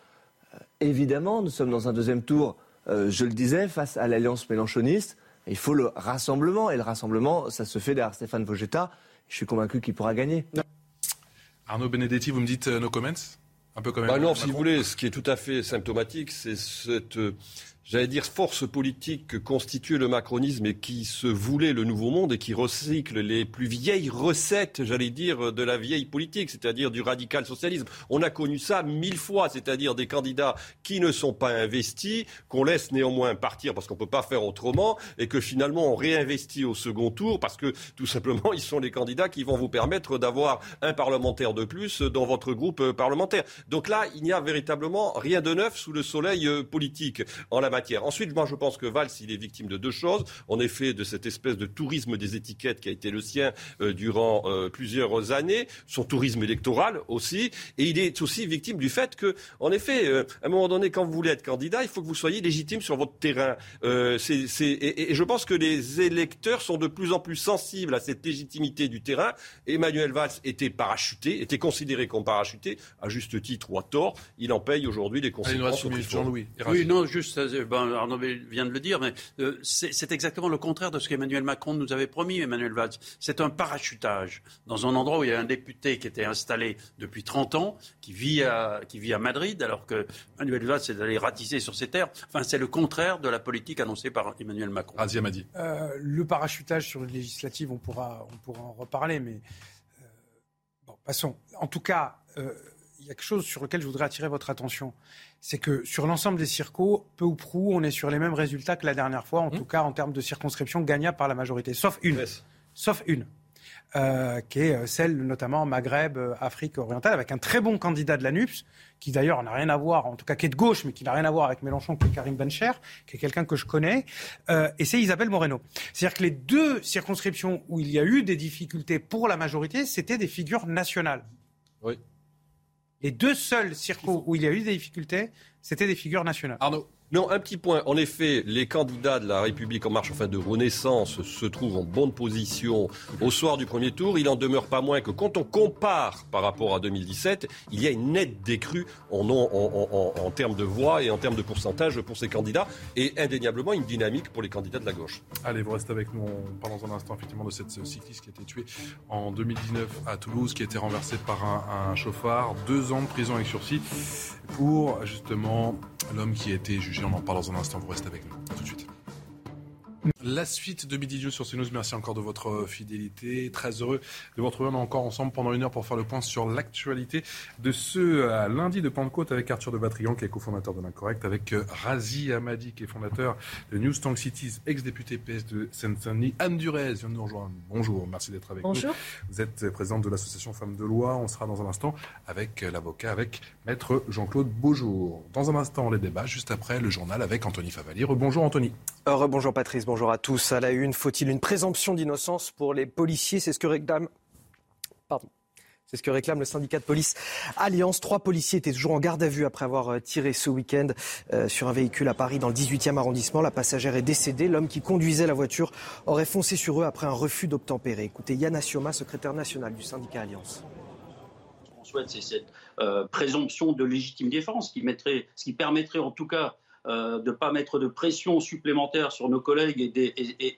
Euh, évidemment, nous sommes dans un deuxième tour, euh, je le disais, face à l'alliance mélanchoniste. Il faut le rassemblement, et le rassemblement, ça se fait derrière Stéphane Vogetta. Je suis convaincu qu'il pourra gagner. Arnaud Benedetti, vous me dites euh, no comments? Un peu quand même. Bah non, si vous voulez, ce qui est tout à fait symptomatique, c'est cette, euh, j'allais dire, force politique que constitue le macronisme et qui se voulait le nouveau monde et qui recycle les plus vieilles recettes, j'allais dire, de la vieille politique, c'est-à-dire du radical socialisme. On a connu ça mille fois, c'est-à-dire des candidats qui ne sont pas investis, qu'on laisse néanmoins partir parce qu'on peut pas faire autrement et que finalement on réinvestit au second tour parce que tout simplement ils sont les candidats qui vont vous permettre d'avoir un parlementaire de plus dans votre groupe euh, parlementaire. Donc là, il n'y a véritablement rien de neuf sous le soleil euh, politique matière. Ensuite, moi je pense que Valls, il est victime de deux choses. En effet, de cette espèce de tourisme des étiquettes qui a été le sien euh, durant euh, plusieurs années, son tourisme électoral aussi, et il est aussi victime du fait que, en effet, euh, à un moment donné, quand vous voulez être candidat, il faut que vous soyez légitime sur votre terrain. Euh, c'est- c'est- et, et je pense que les électeurs sont de plus en plus sensibles à cette légitimité du terrain. Emmanuel Valls était parachuté, était considéré comme parachuté, à juste titre ou à tort. Il en paye aujourd'hui les Allez, nous conséquences. Jean-Louis. Oui, non, juste, ben, Arnaud vient de le dire, mais euh, c'est exactement le contraire de ce qu'Emmanuel Macron nous avait promis, Emmanuel Valls. C'est un parachutage dans un endroit où il y a un député qui était installé depuis 30 ans, qui vit à, qui vit à Madrid, alors que Emmanuel Valls est allé ratisser sur ses terres. Enfin, c'est le contraire de la politique annoncée par Emmanuel Macron. Razia Madi. Euh, le parachutage sur les législatives, on pourra, on pourra en reparler, mais euh, bon, passons. En tout cas, euh, il y a quelque chose sur lequel je voudrais attirer votre attention. C'est que sur l'ensemble des circos, peu ou prou, on est sur les mêmes résultats que la dernière fois, en tout cas en termes de circonscription gagnables par la majorité, sauf une. Sauf une. euh, qui est euh, celle notamment Maghreb, euh, Afrique orientale, avec un très bon candidat de la NUPS, qui d'ailleurs n'a rien à voir, en tout cas qui est de gauche, mais qui n'a rien à voir avec Mélenchon, qui est Karim Bencher, qui est quelqu'un que je connais, euh, et c'est Isabelle Moreno. C'est-à-dire que les deux circonscriptions où il y a eu des difficultés pour la majorité, c'était des figures nationales. Oui. Les deux seuls circos où il y a eu des difficultés, c'était des figures nationales. Arnaud. Non, un petit point. En effet, les candidats de la République en marche, enfin de Renaissance, se trouvent en bonne position au soir du premier tour. Il en demeure pas moins que quand on compare par rapport à 2017, il y a une nette décrue en, termes de voix et en termes de pourcentage pour ces candidats et indéniablement une dynamique pour les candidats de la gauche. Allez, vous restez avec nous. On parle dans un instant effectivement de cette cycliste qui a été tuée en 2019 à Toulouse, qui a été renversée par un, un chauffard. Deux ans de prison avec sursis pour justement l'homme qui a été jugé. On en parle dans un instant. Vous restez avec nous. Tout de suite. La suite de Midi News sur CNews, merci encore de votre fidélité. Très heureux de vous retrouver on est encore ensemble pendant une heure pour faire le point sur l'actualité de ce euh, lundi de Pentecôte avec Arthur de Batrigan qui est cofondateur de l'Incorrect, avec euh, Razi Hamadi qui est fondateur de News Tank Cities, ex-député PS de Seine-Saint-Denis. Anne Durez vient de nous rejoindre. Bonjour, merci d'être avec Bonjour. nous. Vous êtes présidente de l'association Femmes de Loi. On sera dans un instant avec euh, l'avocat, avec maître Jean-Claude Beaujour. Dans un instant, les débats, juste après le journal avec Anthony Favali. Bonjour Anthony. Euh, bonjour Patrice, bonjour à tous. À la une, faut-il une présomption d'innocence pour les policiers? C'est ce que réclame. Pardon. C'est ce que réclame le syndicat de police Alliance. Trois policiers étaient toujours en garde à vue après avoir euh, tiré ce week-end euh, sur un véhicule à Paris dans le 18e arrondissement. La passagère est décédée. L'homme qui conduisait la voiture aurait foncé sur eux après un refus d'obtempérer. Écoutez Yann Asioma, secrétaire national du syndicat Alliance. Ce qu'on souhaite, c'est cette euh, présomption de légitime défense qui mettrait, ce qui permettrait en tout cas euh, de ne pas mettre de pression supplémentaire sur nos collègues et,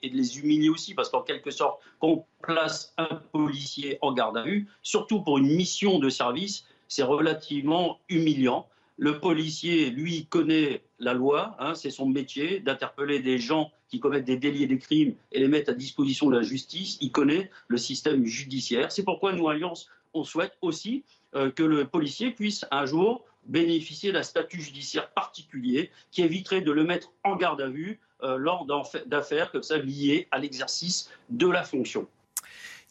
de les humilier aussi, parce qu'en quelque sorte, quand on place un policier en garde à vue, surtout pour une mission de service, c'est relativement humiliant. Le policier, lui, connaît la loi, hein, c'est son métier d'interpeller des gens qui commettent des délits et des crimes et les mettre à disposition de la justice. Il connaît le système judiciaire. C'est pourquoi nous, Alliance, on souhaite aussi euh, que le policier puisse un jour bénéficier d'un statut judiciaire particulier qui éviterait de le mettre en garde à vue euh, lors d'affaires comme ça liées à l'exercice de la fonction.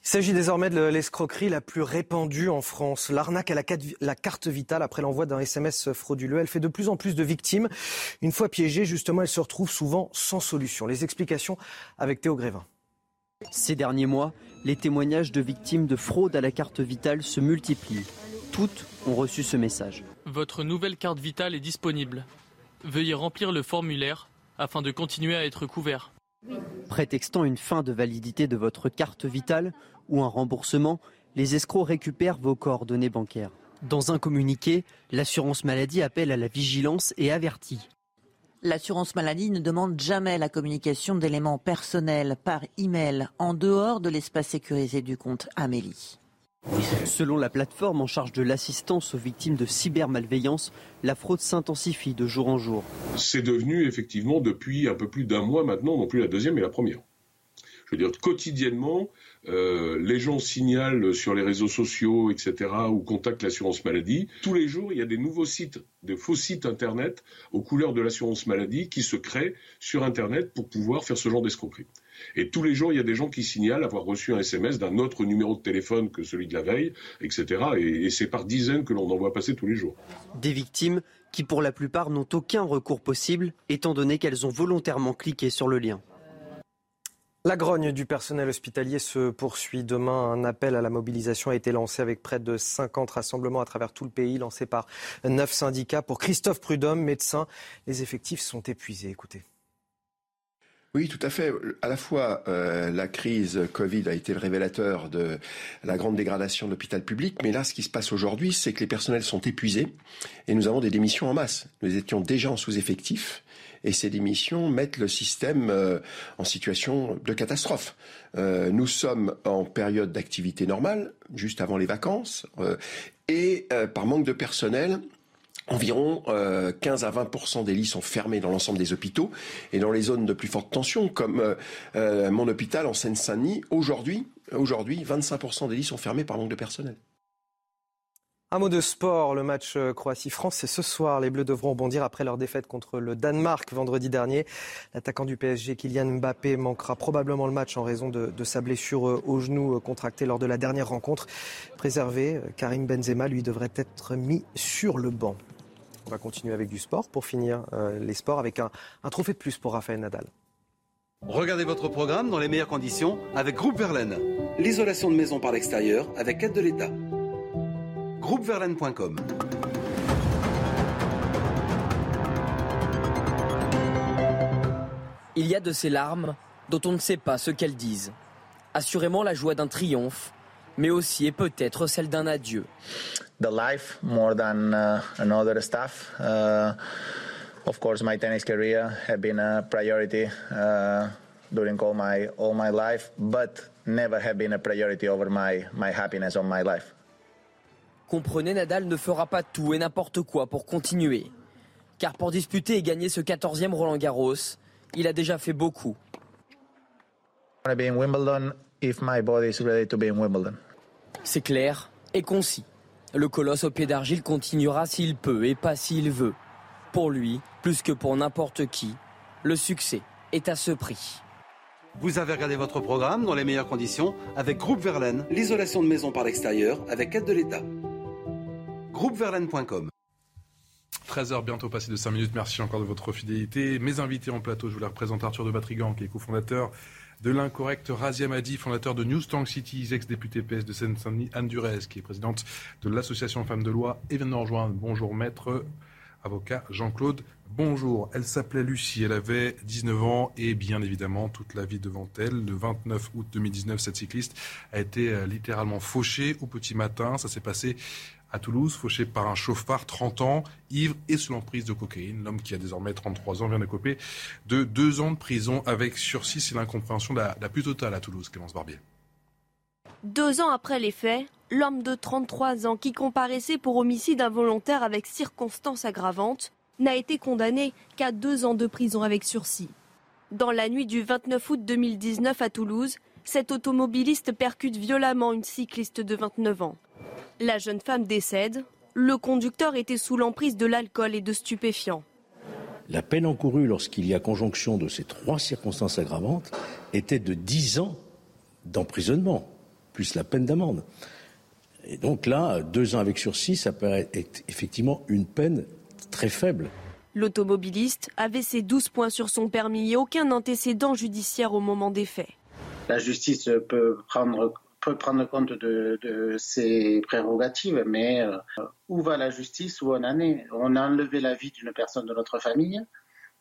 Il s'agit désormais de l'escroquerie la plus répandue en France. L'arnaque à la carte vitale après l'envoi d'un SMS frauduleux. Elle fait de plus en plus de victimes. Une fois piégée, justement, elle se retrouve souvent sans solution. Les explications avec Théo Grévin. Ces derniers mois, les témoignages de victimes de fraude à la carte vitale se multiplient. Toutes ont reçu ce message. Votre nouvelle carte vitale est disponible. Veuillez remplir le formulaire afin de continuer à être couvert. Prétextant une fin de validité de votre carte vitale ou un remboursement, les escrocs récupèrent vos coordonnées bancaires. Dans un communiqué, l'assurance maladie appelle à la vigilance et avertit. L'assurance maladie ne demande jamais la communication d'éléments personnels par email en dehors de l'espace sécurisé du compte Amélie. Selon la plateforme en charge de l'assistance aux victimes de cybermalveillance, la fraude s'intensifie de jour en jour. C'est devenu effectivement depuis un peu plus d'un mois maintenant, non plus la deuxième mais la première. Je veux dire, quotidiennement, euh, les gens signalent sur les réseaux sociaux, etc., ou contactent l'assurance maladie. Tous les jours, il y a des nouveaux sites, des faux sites Internet aux couleurs de l'assurance maladie qui se créent sur Internet pour pouvoir faire ce genre d'escroquerie. Et tous les jours, il y a des gens qui signalent avoir reçu un SMS d'un autre numéro de téléphone que celui de la veille, etc. Et, c'est par dizaines que l'on en voit passer tous les jours. Des victimes qui, pour la plupart, n'ont aucun recours possible, étant donné qu'elles ont volontairement cliqué sur le lien. La grogne du personnel hospitalier se poursuit. Demain, un appel à la mobilisation a été lancé avec près de 50 rassemblements à travers tout le pays, lancé par neuf syndicats. Pour Christophe Prudhomme, médecin, les effectifs sont épuisés. Écoutez. Oui, tout à fait. À la fois, euh, la crise Covid a été le révélateur de la grande dégradation de l'hôpital public, mais là, ce qui se passe aujourd'hui, c'est que les personnels sont épuisés et nous avons des démissions en masse. Nous étions déjà en sous-effectif et ces démissions mettent le système euh, en situation de catastrophe. Euh, nous sommes en période d'activité normale, juste avant les vacances, et par manque de personnel, Environ 15 euh, à 20 des lits sont fermés dans l'ensemble des hôpitaux et dans les zones de plus forte tension, comme euh, euh, mon hôpital en Seine-Saint-Denis, aujourd'hui, aujourd'hui, 25 des lits sont fermés par manque de personnel. Un mot de sport, le match Croatie-France, c'est ce soir. Les Bleus devront rebondir après leur défaite contre le Danemark vendredi dernier. L'attaquant du PSG, Kylian Mbappé, manquera probablement le match en raison de, sa blessure au genou contractée lors de la dernière rencontre. Préservé, Karim Benzema, lui, devrait être mis sur le banc. On va continuer avec du sport pour finir euh, les sports avec un, trophée de plus pour Raphaël Nadal. Regardez votre programme dans les meilleures conditions avec Groupe Verlaine. L'isolation de maison par l'extérieur avec aide de l'État. Groupeverlaine.com Il y a de ces larmes dont on ne sait pas ce qu'elles disent. Assurément la joie d'un triomphe, mais aussi et peut-être celle d'un adieu. The life more than uh, another stuff. Uh, of course, my tennis career have been a priority uh, during all my all my life, but never have been a priority over my my happiness of my life. Comprenez, Nadal ne fera pas tout et n'importe quoi pour continuer. Car pour disputer et gagner ce 14e Roland Garros, il a déjà fait beaucoup. I want to be in Wimbledon if my body is ready to be in Wimbledon. C'est clair et concis. Le colosse au pied d'argile continuera s'il peut et pas s'il veut. Pour lui, plus que pour n'importe qui, le succès est à ce prix. Vous avez regardé votre programme dans les meilleures conditions avec Groupe Verlaine, l'isolation de maison par l'extérieur avec aide de l'État. Groupeverlaine.com 13h bientôt passé de 5 minutes. Merci encore de votre fidélité. Mes invités en plateau, je vous les représente Arthur de Batrigan, qui est cofondateur de l'incorrect Razia Madi, fondateur de News Tank City, ex-député PS de Seine-Saint-Denis, Anne Durez, qui est présidente de l'association Femmes de Loi, et vient de nous rejoindre. Bonjour maître, avocat Jean-Claude. Bonjour, elle s'appelait Lucie, elle avait 19 ans et bien évidemment toute la vie devant elle. Le 29 août 2019, cette cycliste a été euh, littéralement fauchée au petit matin. Ça s'est passé à Toulouse, fauché par un chauffard 30 ans, ivre et sous l'emprise de cocaïne. L'homme qui a désormais 33 ans vient de couper de deux ans de prison avec sursis. C'est l'incompréhension la, la plus totale à Toulouse, Clémence Barbier. Deux ans après les faits, l'homme de 33 ans qui comparaissait pour homicide involontaire avec circonstances aggravantes n'a été condamné qu'à deux ans de prison avec sursis. Dans la nuit du 29 août 2019 à Toulouse, cet automobiliste percute violemment une cycliste de 29 ans. La jeune femme décède. Le conducteur était sous l'emprise de l'alcool et de stupéfiants. La peine encourue lorsqu'il y a conjonction de ces trois circonstances aggravantes était de 10 ans d'emprisonnement, plus la peine d'amende. Et donc là, deux ans avec sursis, ça paraît être effectivement une peine très faible. L'automobiliste avait ses 12 points sur son permis et aucun antécédent judiciaire au moment des faits. La justice peut prendre peut prendre compte de, de ses prérogatives, mais euh, où va la justice Où on en est? On a enlevé la vie d'une personne de notre famille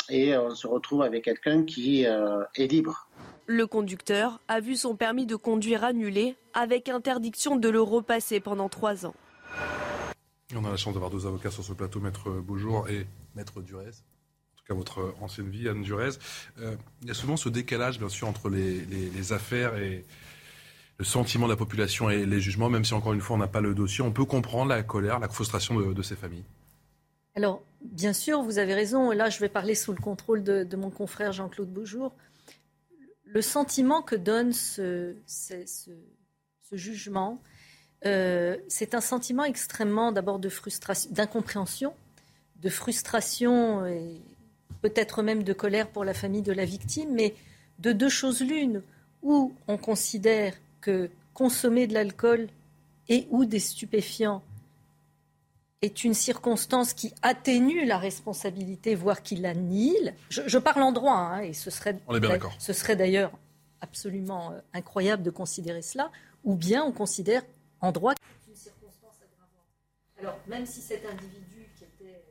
et on se retrouve avec quelqu'un qui euh, est libre. Le conducteur a vu son permis de conduire annulé avec interdiction de le repasser pendant trois ans. On a la chance d'avoir deux avocats sur ce plateau, Maître Beaujour et Maître Durez. En tout cas, votre ancienne vie, Anne Durez. Euh, il y a souvent ce décalage, bien sûr, entre les, les, les affaires et, le sentiment de la population et les jugements, même si encore une fois on n'a pas le dossier, on peut comprendre la colère, la frustration de, ces familles. Alors, bien sûr, vous avez raison. Là, je vais parler sous le contrôle de, mon confrère Jean-Claude Beaujour. Le sentiment que donne ce, jugement, euh, c'est un sentiment extrêmement d'abord de frustration, d'incompréhension, de frustration et peut-être même de colère pour la famille de la victime, mais de deux choses l'une, où on considère que consommer de l'alcool et ou des stupéfiants est une circonstance qui atténue la responsabilité, voire qui l'annihile. Je, parle en droit, hein, et ce serait, ce serait d'ailleurs absolument euh, incroyable de considérer cela, ou bien on considère en droit une circonstance aggravante. Alors, même si cet individu qui, était,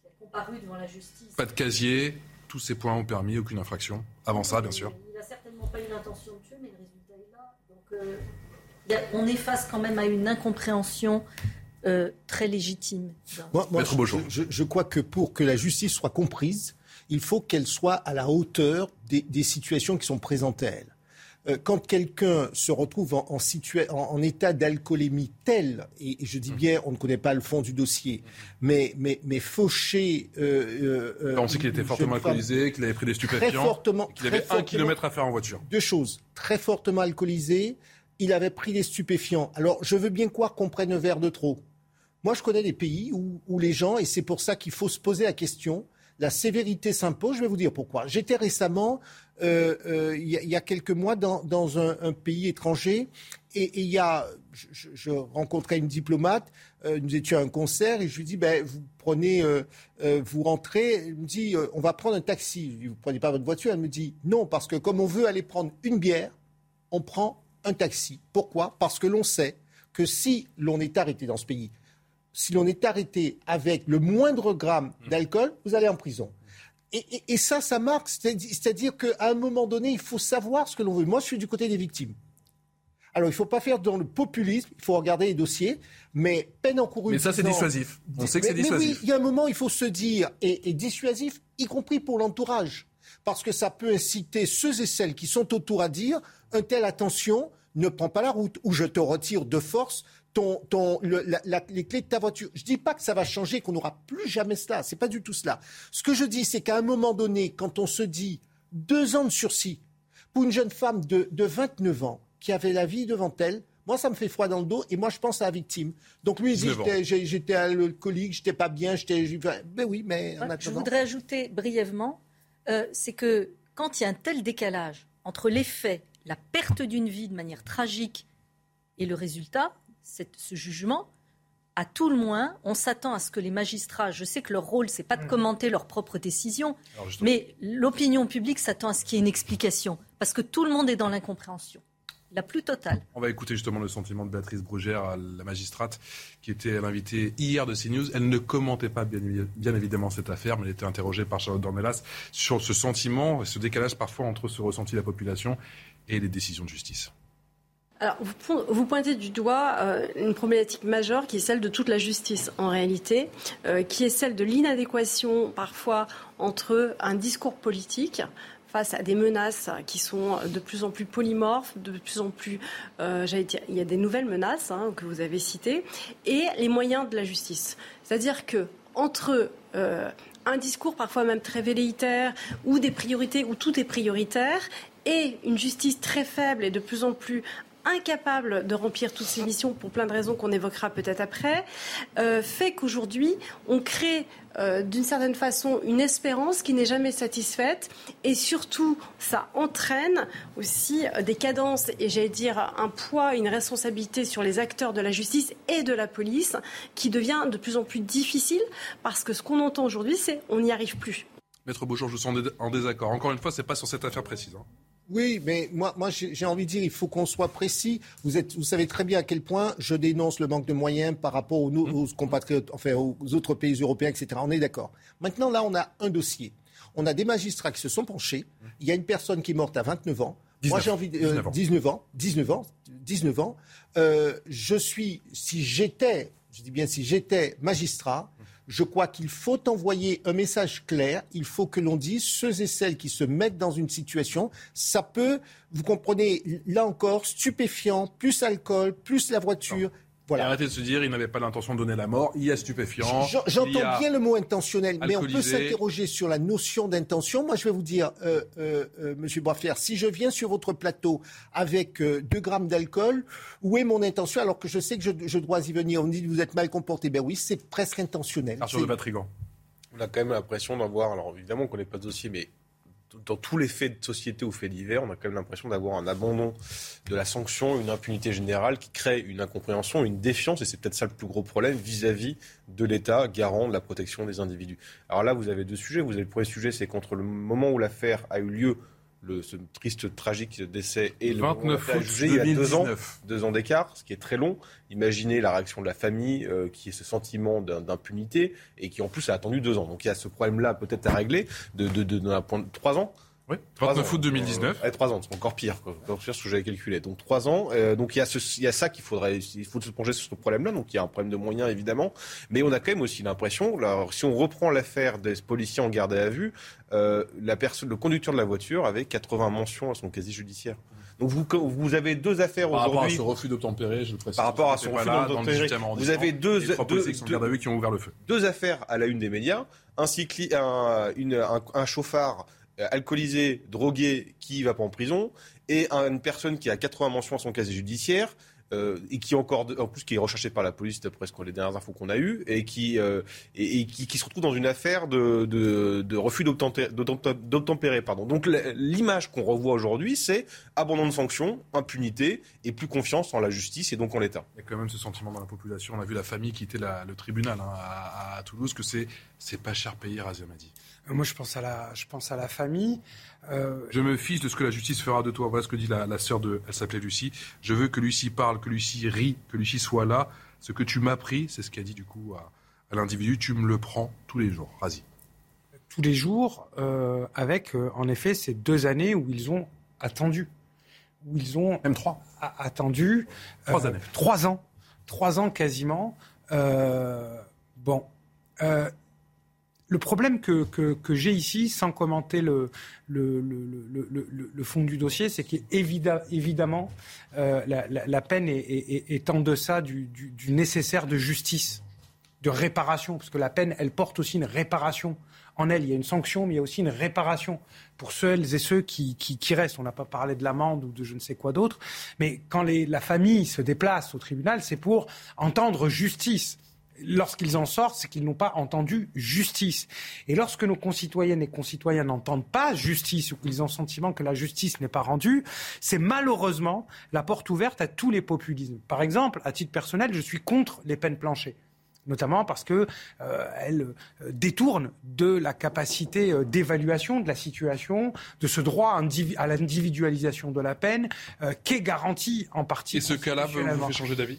qui a comparu devant la justice... Pas de casier, tous ces points ont permis, aucune infraction. Avant ça, bien sûr. Il n'a certainement pas eu l'intention de tuer, mais le on est face quand même à une incompréhension euh, très légitime. Moi, je, crois que pour que la justice soit comprise, il faut qu'elle soit à la hauteur des, situations qui sont présentées à elle. Euh, quand quelqu'un se retrouve en, en, état d'alcoolémie tel, et, je dis bien, on ne connaît pas le fond du dossier, mais, mais, mais fauché. Euh, on sait qu'il était fortement alcoolisé, qu'il avait pris des stupéfiants, qu'il avait un kilomètre à faire en voiture. Deux choses. Très fortement alcoolisé, il avait pris des stupéfiants. Alors, je veux bien croire qu'on prenne un verre de trop. Moi, je connais des pays où, les gens, et c'est pour ça qu'il faut se poser la question, la sévérité s'impose. Je vais vous dire pourquoi. J'étais récemment, euh, euh, il, y a, quelques mois, dans, un, pays étranger, et, il y a, je, rencontrais une diplomate, euh, nous étions à un concert, et je lui dis, ben, vous prenez, vous rentrez, elle me dit, on va prendre un taxi. Je dis, vous prenez pas votre voiture Elle me dit, non, parce que comme on veut aller prendre une bière, on prend un taxi. Pourquoi? Parce que l'on sait que si l'on est arrêté dans ce pays, si l'on est arrêté avec le moindre gramme mmh. d'alcool, vous allez en prison. Et, ça, ça marque. C'est-à-dire qu'à un moment donné, il faut savoir ce que l'on veut. Moi, je suis du côté des victimes. Alors, il ne faut pas faire dans le populisme, il faut regarder les dossiers, mais peine encourue. Mais ça, c'est dissuasif. On sait que c'est dissuasif. Mais oui, il y a un moment, il faut se dire, et, et dissuasif, y compris pour l'entourage. Parce que ça peut inciter ceux et celles qui sont autour à dire un tel attention, ne prends pas la route, ou je te retire de force ton, ton, les clés de ta voiture. Je ne dis pas que ça va changer, qu'on n'aura plus jamais cela. C'est pas du tout cela. Ce que je dis, c'est qu'à un moment donné, quand on se dit deux ans de sursis pour une jeune femme de, de 29 ans qui avait la vie devant elle, moi, ça me fait froid dans le dos et moi, je pense à la victime. Donc lui, il dit j'étais alcoolique, j'étais pas bien, j'étais. Ben oui, mais en Je voudrais ajouter brièvement, euh, c'est que quand il y a un tel décalage entre les faits la perte d'une vie de manière tragique et le résultat, ce jugement, à tout le moins, on s'attend à ce que les magistrats, je sais que leur rôle, c'est pas de mmh. commenter leurs propres décisions, mais l'opinion publique s'attend à ce qu'il y ait une explication. parce que tout le monde est dans l'incompréhension la plus totale. On va écouter justement le sentiment de Béatrice Brugère, la magistrate, qui était l'invitée hier de CNews. Elle ne commentait pas bien, évidemment cette affaire, mais elle était interrogée par Charlotte Dornelas sur ce sentiment, ce décalage parfois entre ce ressenti de la population et les décisions de justice. Alors, vous, pointez du doigt euh, une problématique majeure qui est celle de toute la justice en réalité, euh, qui est celle de l'inadéquation parfois entre un discours politique, face à des menaces qui sont de plus en plus polymorphes, de plus en plus, euh, j'allais dire, il y a des nouvelles menaces hein, que vous avez citées, et les moyens de la justice. C'est-à-dire que entre un discours parfois même très velléitaire, ou des priorités, où tout est prioritaire, et une justice très faible et de plus en plus incapable de remplir toutes ces missions pour plein de raisons qu'on évoquera peut-être après, euh, fait qu'aujourd'hui, on crée euh, d'une certaine façon une espérance qui n'est jamais satisfaite et surtout, ça entraîne aussi euh, des cadences et j'allais dire un poids, une responsabilité sur les acteurs de la justice et de la police qui devient de plus en plus difficile parce que ce qu'on entend aujourd'hui, c'est on n'y arrive plus. Maître Beaujour, je suis en désaccord. Encore une fois, ce n'est pas sur cette affaire précise. Hein. Oui, mais moi, moi j'ai envie de dire, il faut qu'on soit précis. Vous, êtes, vous savez très bien à quel point je dénonce le manque de moyens par rapport aux, aux compatriotes, enfin aux autres pays européens, etc. On est d'accord. Maintenant, là, on a un dossier. On a des magistrats qui se sont penchés. Il y a une personne qui est morte à 29 ans. moi, j'ai envie de, 19 ans, 19 ans, 19 ans. Euh, je suis, si j'étais, je dis bien si j'étais magistrat, je crois qu'il faut envoyer un message clair. Il faut que l'on dise ceux et celles qui se mettent dans une situation, ça peut, vous comprenez, là encore, stupéfiant, plus alcool, plus la voiture, voilà. arrêtez de se dire, il n'avait pas l'intention de donner la mort, il y a stupéfiant. J'entends bien le mot intentionnel, mais on peut s'interroger sur la notion d'intention. Moi, je vais vous dire, euh, euh, euh Monsieur si je viens sur votre plateau avec 2 euh, grammes d'alcool, où est mon intention alors que je sais que je, dois y venir? On me dit, vous êtes mal comporté. Ben oui, c'est presque intentionnel. Arthur de Batrigan. On a quand même l'impression d'avoir, alors évidemment qu'on n'est pas de dossier, mais dans tous les faits de société ou faits divers, on a quand même l'impression d'avoir un abandon de la sanction, une impunité générale qui crée une incompréhension, une défiance, et c'est peut-être ça le plus gros problème vis-à-vis de l'État garant de la protection des individus. Alors là, vous avez deux sujets. Vous avez le premier sujet, c'est contre le moment où l'affaire a eu lieu, le, ce triste, tragique décès et le 29 août jugé il y a deux ans, deux ans d'écart, ce qui est très long. Imaginez la réaction de la famille euh, qui est ce sentiment d'impunité et qui en plus a attendu deux ans. Donc il y a ce problème-là peut-être à régler de, de, de, de, point de trois ans. Oui, 29 août 2019. Euh, 3 ans, c'est encore pire, quoi. encore pire ce que j'avais calculé. Donc 3 ans. Euh, donc il y, a ce, il y a ça qu'il faudrait, il faut se plonger sur ce problème-là. Donc il y a un problème de moyens évidemment, mais on a quand même aussi l'impression, si on reprend l'affaire des policiers en garde à vue, euh, la personne, le conducteur de la voiture avait 80 mentions à son casier judiciaire. Donc vous, vous avez deux affaires aujourd'hui. Par rapport à ce refus d'obtempérer, je le précise. Par rapport à ce refus d'obtempérer, vous avez deux, deux, deux, qui ont ouvert le feu. Deux affaires à la une des médias, un, cycli, un, une, un, un chauffard alcoolisé, drogué, qui va pas en prison, et une personne qui a 80 mentions à son casier judiciaire, euh, et qui encore en plus qui est recherché par la police d'après les dernières infos qu'on a eues et qui euh, se retrouve dans une affaire de, refus d'obtempérer donc l'image qu'on revoit aujourd'hui c'est abandon de sanctions impunité et plus confiance en la justice et donc en l'État. Il y a quand même ce sentiment dans la population. On a vu la famille quitter le tribunal hein, à, Toulouse que c'est pas cher payé Razia m'a dit euh, moi, je pense à la, je pense à la famille. Euh, je me fiche de ce que la justice fera de toi. Voilà ce que dit la, la sœur de. Elle s'appelait Lucie. Je veux que Lucie parle, que Lucie rit, que Lucie soit là. Ce que tu m'as pris, c'est ce qu'a dit du coup à, l'individu. Tu me le prends tous les jours. Vas-y. Tous les jours, euh, avec en effet ces deux années où ils ont attendu, où ils ont même trois attendu trois années, trois ans, trois ans quasiment. bon le problème que, j'ai ici, sans commenter le, fond du dossier, c'est qu'évidemment, euh, la, peine est, est, en deçà du, nécessaire de justice, de réparation, parce que la peine, elle porte aussi une réparation en elle. Il y a une sanction, mais il y a aussi une réparation pour celles et ceux qui, restent. On n'a pas parlé de l'amende ou de je ne sais quoi d'autre, mais quand la famille se déplace au tribunal, c'est pour entendre justice lorsqu'ils en sortent, c'est qu'ils n'ont pas entendu justice. Et lorsque nos concitoyennes et concitoyens n'entendent pas justice ou qu'ils ont le sentiment que la justice n'est pas rendue, c'est malheureusement la porte ouverte à tous les populismes. Par exemple, à titre personnel, je suis contre les peines planchées. notamment parce qu'elle euh, détourne de la capacité euh, d'évaluation de la situation, de ce droit à l'individualisation de la peine, qui est garanti en partie. Et ce cas-là vous fait changer d'avis?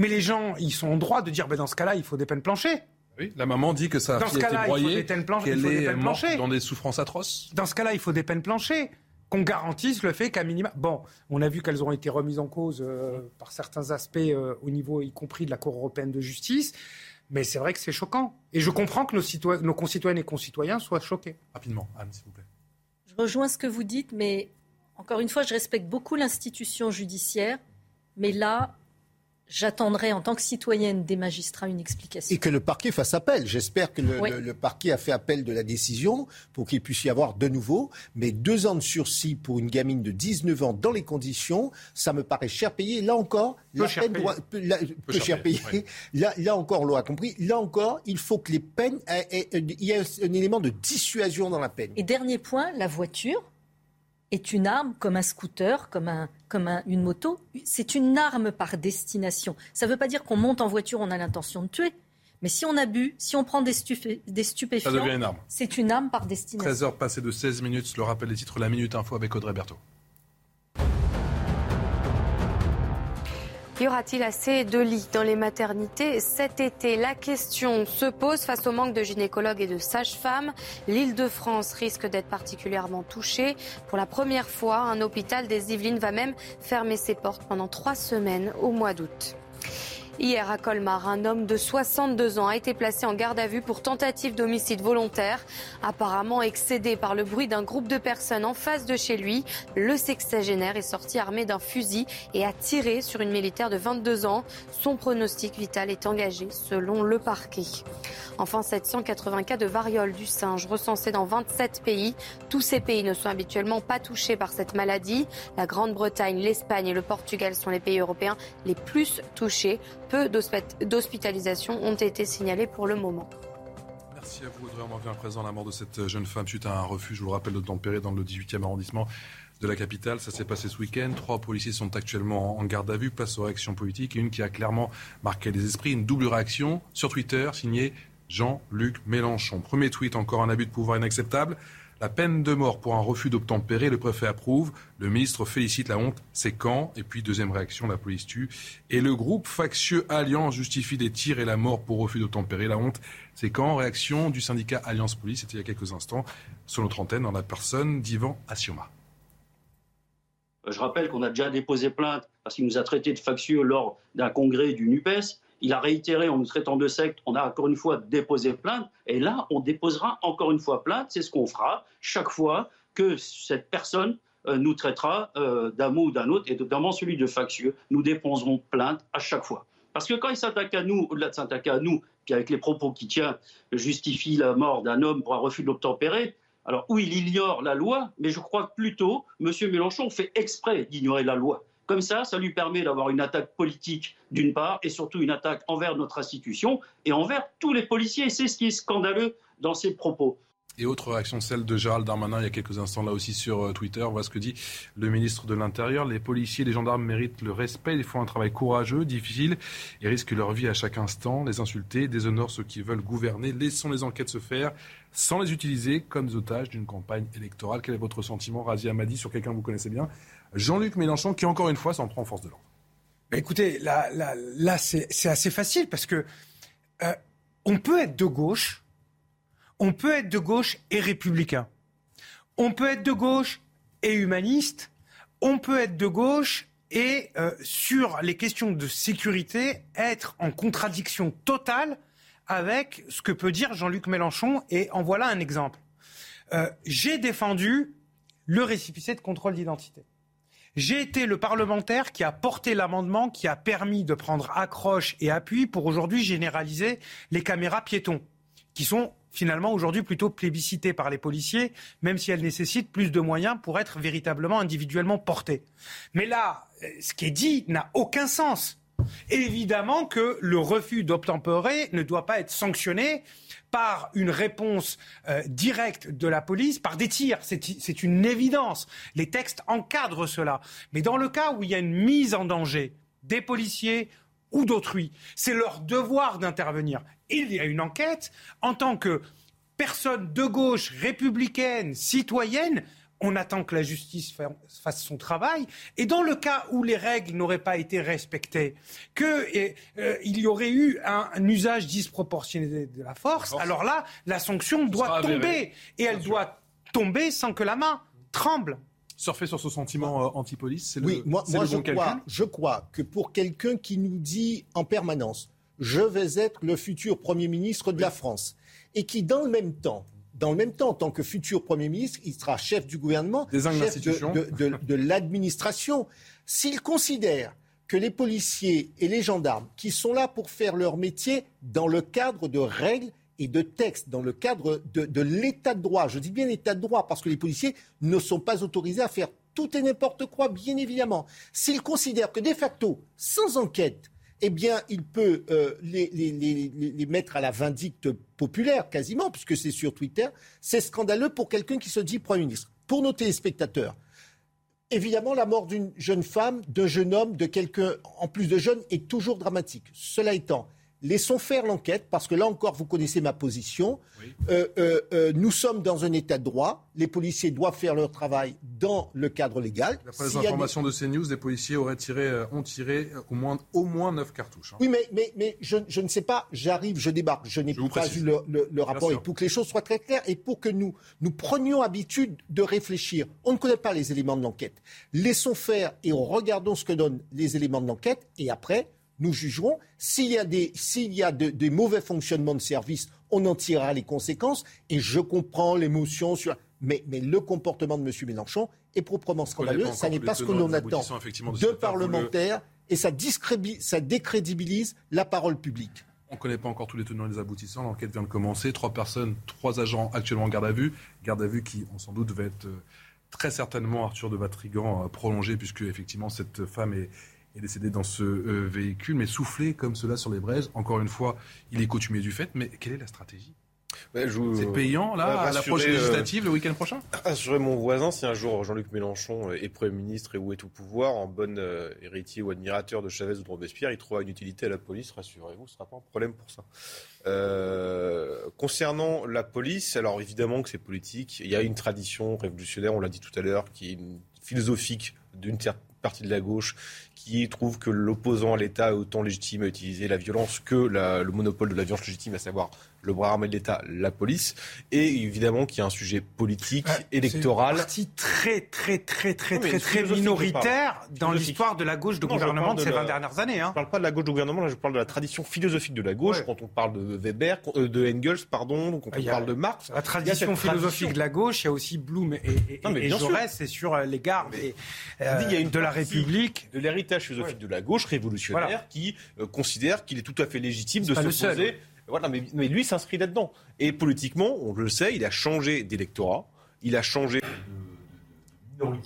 Mais les gens, ils sont en droit de dire, ben, dans ce cas-là, il faut des peines planchées. Oui, la maman dit que ça a été broyée, qu'elle est morte dans des souffrances atroces. Dans ce cas-là, il faut des peines planchées qu'on garantisse le fait qu'à minima. Bon, on a vu qu'elles ont été remises en cause euh, par certains aspects euh, au niveau, y compris de la Cour européenne de justice. Mais c'est vrai que c'est choquant. Et je comprends que nos, nos concitoyennes et concitoyens soient choqués. Rapidement, Anne, s'il vous plaît. Je rejoins ce que vous dites, mais encore une fois, je respecte beaucoup l'institution judiciaire. Mais là, J'attendrai en tant que citoyenne des magistrats une explication. Et que le parquet fasse appel. J'espère que le, parquet a fait appel de la décision pour qu'il puisse y avoir de nouveau. Mais deux ans de sursis pour une gamine de 19 ans dans les conditions, ça me paraît cher payé. Là encore, la peine doit, peu, cher payé. Là, là, encore, l'on a compris. Là encore, il faut que les peines, il y ait un élément de dissuasion dans la peine. Et dernier point, la voiture est une arme comme un scooter, comme, un, comme une moto. C'est une arme par destination. Ça ne veut pas dire qu'on monte en voiture, on a l'intention de tuer. Mais si on a bu, si on prend des, des stupéfiants, c'est une arme par destination. 13 heures passées de 16 minutes, le rappel des titres, la Minute Info avec Audrey Berthaud. Y aura-t-il assez de lits dans les maternités cet été? La question se pose face au manque de gynécologues et de sages-femmes. L'île de France risque d'être particulièrement touchée. Pour la première fois, un hôpital des Yvelines va même fermer ses portes pendant trois semaines au mois d'août. Hier à Colmar, un homme de 62 ans a été placé en garde à vue pour tentative d'homicide volontaire. Apparemment excédé par le bruit d'un groupe de personnes en face de chez lui, le sexagénaire est sorti armé d'un fusil et a tiré sur une militaire de 22 ans. Son pronostic vital est engagé selon le parquet. Enfin, 780 cas de variole du singe recensés dans 27 pays. Tous ces pays ne sont habituellement pas touchés par cette maladie. La Grande-Bretagne, l'Espagne et le Portugal sont les pays européens les plus touchés. Peu d'hospitalisations ont été signalées pour le moment. Merci à vous, Audrey. On vient à présent la mort de cette jeune femme suite à un refuge, je vous le rappelle, de tempérer dans le 18e arrondissement de la capitale. Ça s'est passé ce week-end. Trois policiers sont actuellement en garde à vue, place aux réactions politiques. Une qui a clairement marqué les esprits, une double réaction sur Twitter, signée Jean-Luc Mélenchon. Premier tweet, encore un abus de pouvoir inacceptable. La peine de mort pour un refus d'obtempérer, le préfet approuve. Le ministre félicite la honte, c'est quand? Et puis, deuxième réaction, la police tue. Et le groupe factieux Alliance justifie des tirs et la mort pour refus d'obtempérer. La honte, c'est quand? Réaction du syndicat Alliance Police, c'était il y a quelques instants, sur notre antenne, dans la personne d'Ivan Assioma. Je rappelle qu'on a déjà déposé plainte parce qu'il nous a traité de factieux lors d'un congrès du NUPES. Il a réitéré en nous traitant de secte. On a encore une fois déposé plainte. Et là, on déposera encore une fois plainte. C'est ce qu'on fera chaque fois que cette personne euh, nous traitera euh, d'un mot ou d'un autre, et notamment celui de factieux. Nous déposerons plainte à chaque fois. Parce que quand il s'attaque à nous, au-delà de s'attaquer à nous, puis avec les propos qui tient, justifie la mort d'un homme pour un refus d'obtempérer, alors oui, il ignore la loi, mais je crois que plutôt, M. Mélenchon fait exprès d'ignorer la loi. Comme ça, ça lui permet d'avoir une attaque politique d'une part et surtout une attaque envers notre institution et envers tous les policiers. C'est ce qui est scandaleux dans ses propos. Et autre réaction, celle de Gérald Darmanin, il y a quelques instants là aussi sur euh, Twitter. Voilà ce que dit le ministre de l'Intérieur. Les policiers, les gendarmes méritent le respect. Ils font un travail courageux, difficile et risquent leur vie à chaque instant. Les insulter déshonorent ceux qui veulent gouverner. Laissons les enquêtes se faire sans les utiliser comme otages d'une campagne électorale. Quel est votre sentiment, Razi Amadi, sur quelqu'un que vous connaissez bien Jean-Luc Mélenchon, qui encore une fois s'en prend en force de l'ordre. Bah, écoutez, là c'est assez facile parce que euh, on peut être de gauche, on peut être de gauche et républicain, on peut être de gauche et humaniste, on peut être de gauche et euh, sur les questions de sécurité être en contradiction totale avec ce que peut dire Jean-Luc Mélenchon. Et en voilà un exemple. Euh, j'ai défendu le récipicé de contrôle d'identité. J'ai été le parlementaire qui a porté l'amendement qui a permis de prendre accroche et appui pour aujourd'hui généraliser les caméras piétons, qui sont finalement aujourd'hui plutôt plébiscitées par les policiers, même si elles nécessitent plus de moyens pour être véritablement individuellement portées. Mais là, ce qui est dit n'a aucun sens. Évidemment que le refus d'obtempérer ne doit pas être sanctionné par une réponse euh, directe de la police, par des tirs. C'est une évidence. Les textes encadrent cela. Mais dans le cas où il y a une mise en danger des policiers ou d'autrui. C'est leur devoir d'intervenir. Il y a une enquête en tant que personne de gauche, républicaine, citoyenne on attend que la justice fasse son travail. Et dans le cas où les règles n'auraient pas été respectées, qu'il euh, y aurait eu un, usage disproportionné de la force, alors là, la sanction doit tomber. Et elle doit tomber sans que la main tremble. Surfer sur ce sentiment euh, anti-police, c'est oui, le, moi, moi je, bon crois, je crois que pour quelqu'un qui nous dit en permanence je vais être le futur Premier ministre de la France, et qui, dans le même temps, dans le même temps, en tant que futur Premier ministre, il sera chef du gouvernement, chef de, l'administration. S'il considère que les policiers et les gendarmes, qui sont là pour faire leur métier dans le cadre de règles et de textes, dans le cadre de, de l'état de droit, je dis bien l'état de droit, parce que les policiers ne sont pas autorisés à faire tout et n'importe quoi, bien évidemment. S'il considère que de facto, sans enquête, eh bien, il peut euh, les, mettre à la vindicte populaire, quasiment, puisque c'est sur Twitter. C'est scandaleux pour quelqu'un qui se dit Premier ministre. Pour nos téléspectateurs, évidemment, la mort d'une jeune femme, d'un jeune homme, de quelqu'un en plus de jeune est toujours dramatique. Cela étant, Laissons faire l'enquête, parce que là encore, vous connaissez ma position. Euh, euh, euh, nous sommes dans un état de droit. Les policiers doivent faire leur travail dans le cadre légal. D'après les informations de CNews, les policiers auraient tiré, ont tiré au moins, au moins 9 cartouches. Hein. Oui, mais, mais, mais je, je, ne sais pas, j'arrive, je débarque, je n'ai pas vu le, le, rapport. Et pour que les choses soient très claires et pour que nous, nous prenions habitude de réfléchir, on ne connaît pas les éléments de l'enquête. Laissons faire et regardons ce que donnent les éléments de l'enquête et après, nous jugerons. S'il y a des, s'il y a des mauvais fonctionnements de service, on en tirera les conséquences. Et je comprends l'émotion sur. Mais, mais le comportement de M. Mélenchon est proprement scandaleux. Ça n'est pas ce que l'on attend de, parlementaires et ça, ça décrédibilise la parole publique. On ne connaît pas encore tous les tenants et les aboutissants. L'enquête vient de commencer. Trois personnes, trois agents actuellement en garde à vue. Garde à vue qui, on sans doute, va être euh, très certainement Arthur de Vatrigan euh, prolongé, puisque effectivement cette femme est, est décédé dans ce euh, véhicule, mais soufflé comme cela sur les braises. Encore une fois, il est coutumier du fait, mais quelle est la stratégie? C'est payant, là, à l'approche euh, législative, le week-end prochain? Assurer mon voisin, si un jour Jean-Luc Mélenchon est Premier ministre et où est au pouvoir, en bon euh, héritier ou admirateur de Chavez ou de Robespierre, il trouvera une utilité à la police, rassurez-vous, ce ne sera pas un problème pour ça. concernant la police, alors évidemment que c'est politique, il y a une tradition révolutionnaire, on l'a dit tout à l'heure, qui est philosophique d'une certaine partie de la gauche qui trouve que l'opposant à l'État est autant légitime à utiliser la violence que le monopole de la violence légitime, à savoir le bras armé de l'État, la police, et évidemment qu'il y a un sujet politique, électoral. C'est une partie très, très, très, très, très, très minoritaire dans l'histoire de la gauche de gouvernement de, ces 20 dernières années. Hein. Je ne parle pas de la gauche de gouvernement, là, je parle de la tradition philosophique de la gauche, quand on parle de Weber, euh, de Engels, pardon, quand on parle de Marx. La tradition philosophique de la gauche, il y a aussi Blum et, et, et Jaurès, c'est sur les gardes euh, il y a une de la République. De l'héritage philosophique de la gauche révolutionnaire qui considère qu'il est tout à fait légitime de s'opposer voilà, mais, mais lui s'inscrit là-dedans. Et politiquement, on le sait, il a changé d'électorat, il a changé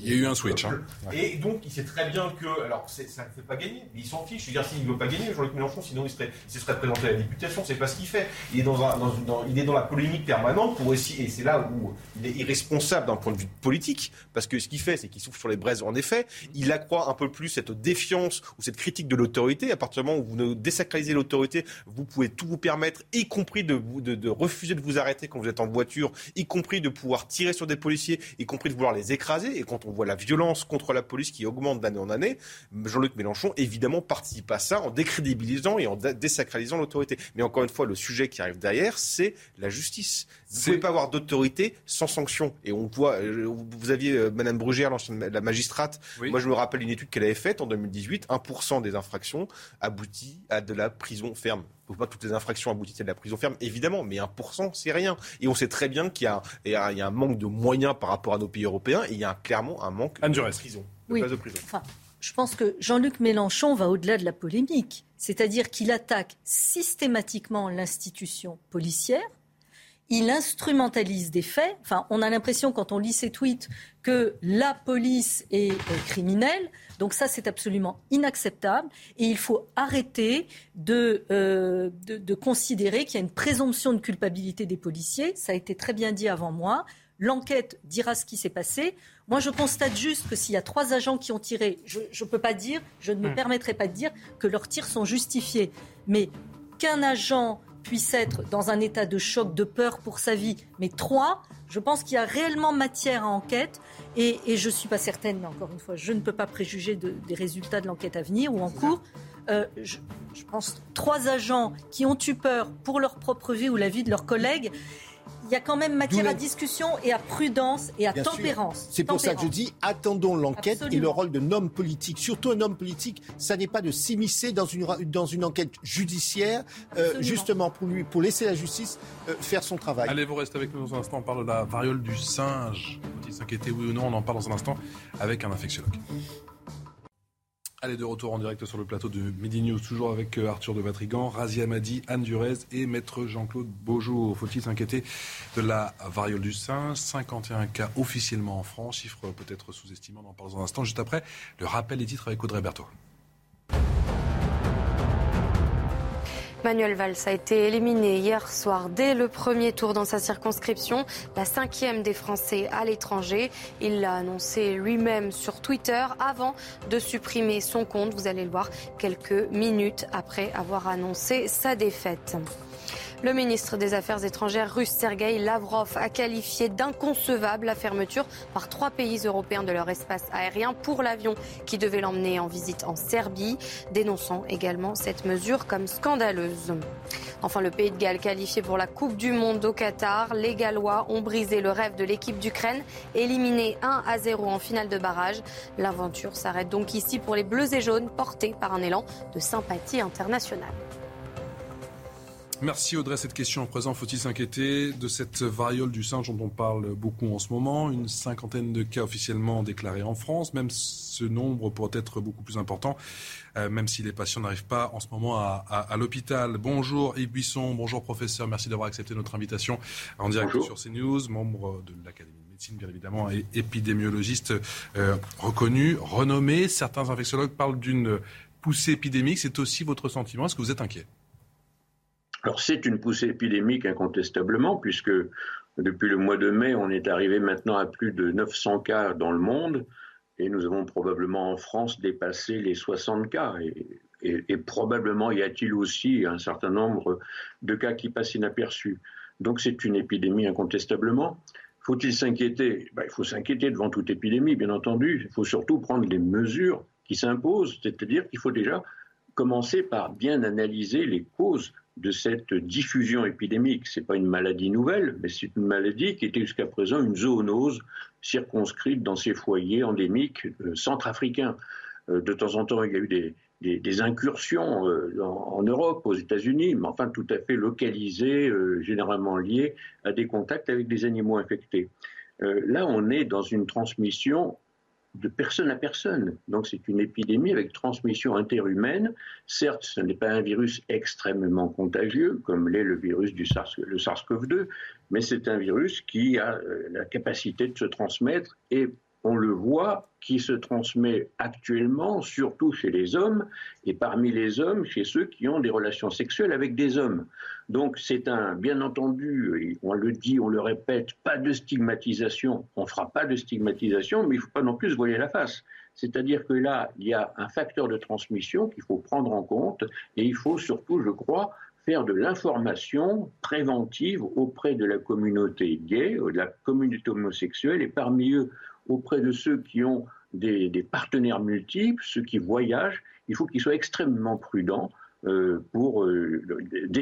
il y a eu un switch. Hein. Et donc, il sait très bien que. Alors, ça ne fait pas gagner, mais il s'en fiche. Je veux dire, s'il ne veut pas gagner, Jean-Luc Mélenchon, sinon il, serait, se serait présenté à la députation. C'est pas ce qu'il fait. Il est dans, un, il est dans la polémique permanente pour essayer. Et c'est là où il est irresponsable d'un point de vue politique. Parce que ce qu'il fait, c'est qu'il souffle sur les braises. En effet, il accroît un peu plus cette défiance ou cette critique de l'autorité. À partir du moment où vous ne désacralisez l'autorité, vous pouvez tout vous permettre, y compris de, de, de refuser de vous arrêter quand vous êtes en voiture, y compris de pouvoir tirer sur des policiers, y compris de vouloir les écraser. Et quand on voit la violence contre la police qui augmente d'année en année, Jean-Luc Mélenchon, évidemment, participe à ça en décrédibilisant et en désacralisant l'autorité. Mais encore une fois, le sujet qui arrive derrière, c'est la justice. Vous ne pouvez pas avoir d'autorité sans sanction. Et on voit, euh, vous aviez euh, Madame Brugère, la magistrate. Moi, je me rappelle une étude qu'elle avait faite en 2018. 1% des infractions aboutit à de la prison ferme. Il ne faut pas que toutes les infractions aboutissent à de la prison ferme, évidemment, mais 1%, c'est rien. Et on sait très bien qu'il y, y, a un manque de moyens par rapport à nos pays européens et il y a clairement un manque de prison. De de prison. Enfin, je pense que Jean-Luc Mélenchon va au-delà de la polémique. C'est-à-dire qu'il attaque systématiquement l'institution policière, il instrumentalise des faits. Enfin, on a l'impression, quand on lit ses tweets, que la police est criminelle. Donc ça, c'est absolument inacceptable. Et il faut arrêter de, euh, de, de considérer qu'il y a une présomption de culpabilité des policiers. Ça a été très bien dit avant moi. L'enquête dira ce qui s'est passé. Moi, je constate juste que s'il y a trois agents qui ont tiré, je ne peux pas dire, je ne me hmm. permettrai pas de dire que leurs tirs sont justifiés. Mais qu'un agent puisse être dans un état de choc, de peur pour sa vie, mais trois, je pense qu'il y a réellement matière à enquête. Et, je ne suis pas certaine, mais encore une fois, je ne peux pas préjuger des résultats de l'enquête à venir ou en cours. Euh, je, je, pense trois agents qui ont eu peur pour leur propre vie ou la vie de leurs collègues il y a quand même matière à discussion et à prudence et à tempérance. C'est pour ça que je dis attendons l'enquête et le rôle d'un homme politique. Surtout un homme politique, ça n'est pas de s'immiscer dans une, dans une enquête judiciaire, euh, justement pour, lui, pour laisser la justice euh, faire son travail. Allez, vous restez avec nous dans un instant. On parle de la variole du singe. Faut-il s'inquiéter oui ou non? On en parle dans un instant avec un infectiologue. Allez, de retour en direct sur le plateau de Midi News, toujours avec euh, Arthur de Vatrigan, Razia Madi, Anne Durez et Maître Jean-Claude Beaujour. Faut-il s'inquiéter de la variole du singe 51 cas officiellement en France, chiffre peut-être sous-estimé, on en parle dans un instant. Juste après, le rappel des titres avec Audrey Berthaud. Manuel Valls a été éliminé hier soir dès le premier tour dans sa circonscription, la cinquième des Français à l'étranger. Il l'a annoncé lui-même sur Twitter avant de supprimer son compte. Vous allez le voir quelques minutes après avoir annoncé sa défaite. Le ministre des Affaires étrangères russe Sergei Lavrov a qualifié d'inconcevable la fermeture par trois pays européens de leur espace aérien pour l'avion qui devait l'emmener en visite en Serbie, dénonçant également cette mesure comme scandaleuse. Enfin, le pays de Galles qualifié pour la Coupe du Monde au Qatar, les Gallois ont brisé le rêve de l'équipe d'Ukraine, éliminée 1 à 0 en finale de barrage. L'aventure s'arrête donc ici pour les Bleus et Jaunes, portés par un élan de sympathie internationale. Merci Audrey. Cette question en présent, faut-il s'inquiéter de cette variole du singe dont on parle beaucoup en ce moment? Une cinquantaine de cas officiellement déclarés en France. Même ce nombre pourrait être beaucoup plus important, euh, même si les patients n'arrivent pas en ce moment à, l'hôpital. Bonjour Yves Buisson, bonjour professeur. Merci d'avoir accepté notre invitation en direct sur CNews, membre de l'Académie de médecine bien évidemment, et épidémiologiste euh, reconnu, renommé. Certains infectiologues parlent d'une poussée épidémique. C'est aussi votre sentiment Est-ce que vous êtes inquiet? Alors c'est une poussée épidémique incontestablement, puisque depuis le mois de mai, on est arrivé maintenant à plus de 900 cas dans le monde, et nous avons probablement en France dépassé les 60 cas. Et, probablement y a-t-il aussi un certain nombre de cas qui passent inaperçus. Donc c'est une épidémie incontestablement. Faut-il s'inquiéter? Ben, Il faut s'inquiéter devant toute épidémie, bien entendu. Il faut surtout prendre les mesures qui s'imposent, c'est-à-dire qu'il faut déjà commencer par bien analyser les causes de cette diffusion épidémique. Ce n'est pas une maladie nouvelle, mais c'est une maladie qui était jusqu'à présent une zoonose circonscrite dans ces foyers endémiques euh, centrafricains. Euh, de temps en temps, il y a eu des, incursions euh, en, Europe, aux États-Unis, mais enfin tout à fait localisées, généralement liées à des contacts avec des animaux infectés. là, on est dans une transmission de personne à personne. Donc c'est une épidémie avec transmission interhumaine. Certes, ce n'est pas un virus extrêmement contagieux, comme l'est le virus du SARS, le SARS-CoV-2, mais c'est un virus qui a euh, la capacité de se transmettre et on le voit, qui se transmet actuellement, surtout chez les hommes, et parmi les hommes, chez ceux qui ont des relations sexuelles avec des hommes. Donc c'est un, bien entendu, on le dit, on le répète, pas de stigmatisation, on ne fera pas de stigmatisation, mais il ne faut pas non plus se voiler la face. C'est-à-dire que là, il y a un facteur de transmission qu'il faut prendre en compte, et il faut surtout, je crois, faire de l'information préventive auprès de la communauté gay, de la communauté homosexuelle, et parmi eux auprès de ceux qui ont des, partenaires multiples, ceux qui voyagent, il faut qu'ils soient extrêmement prudents euh, pour, euh,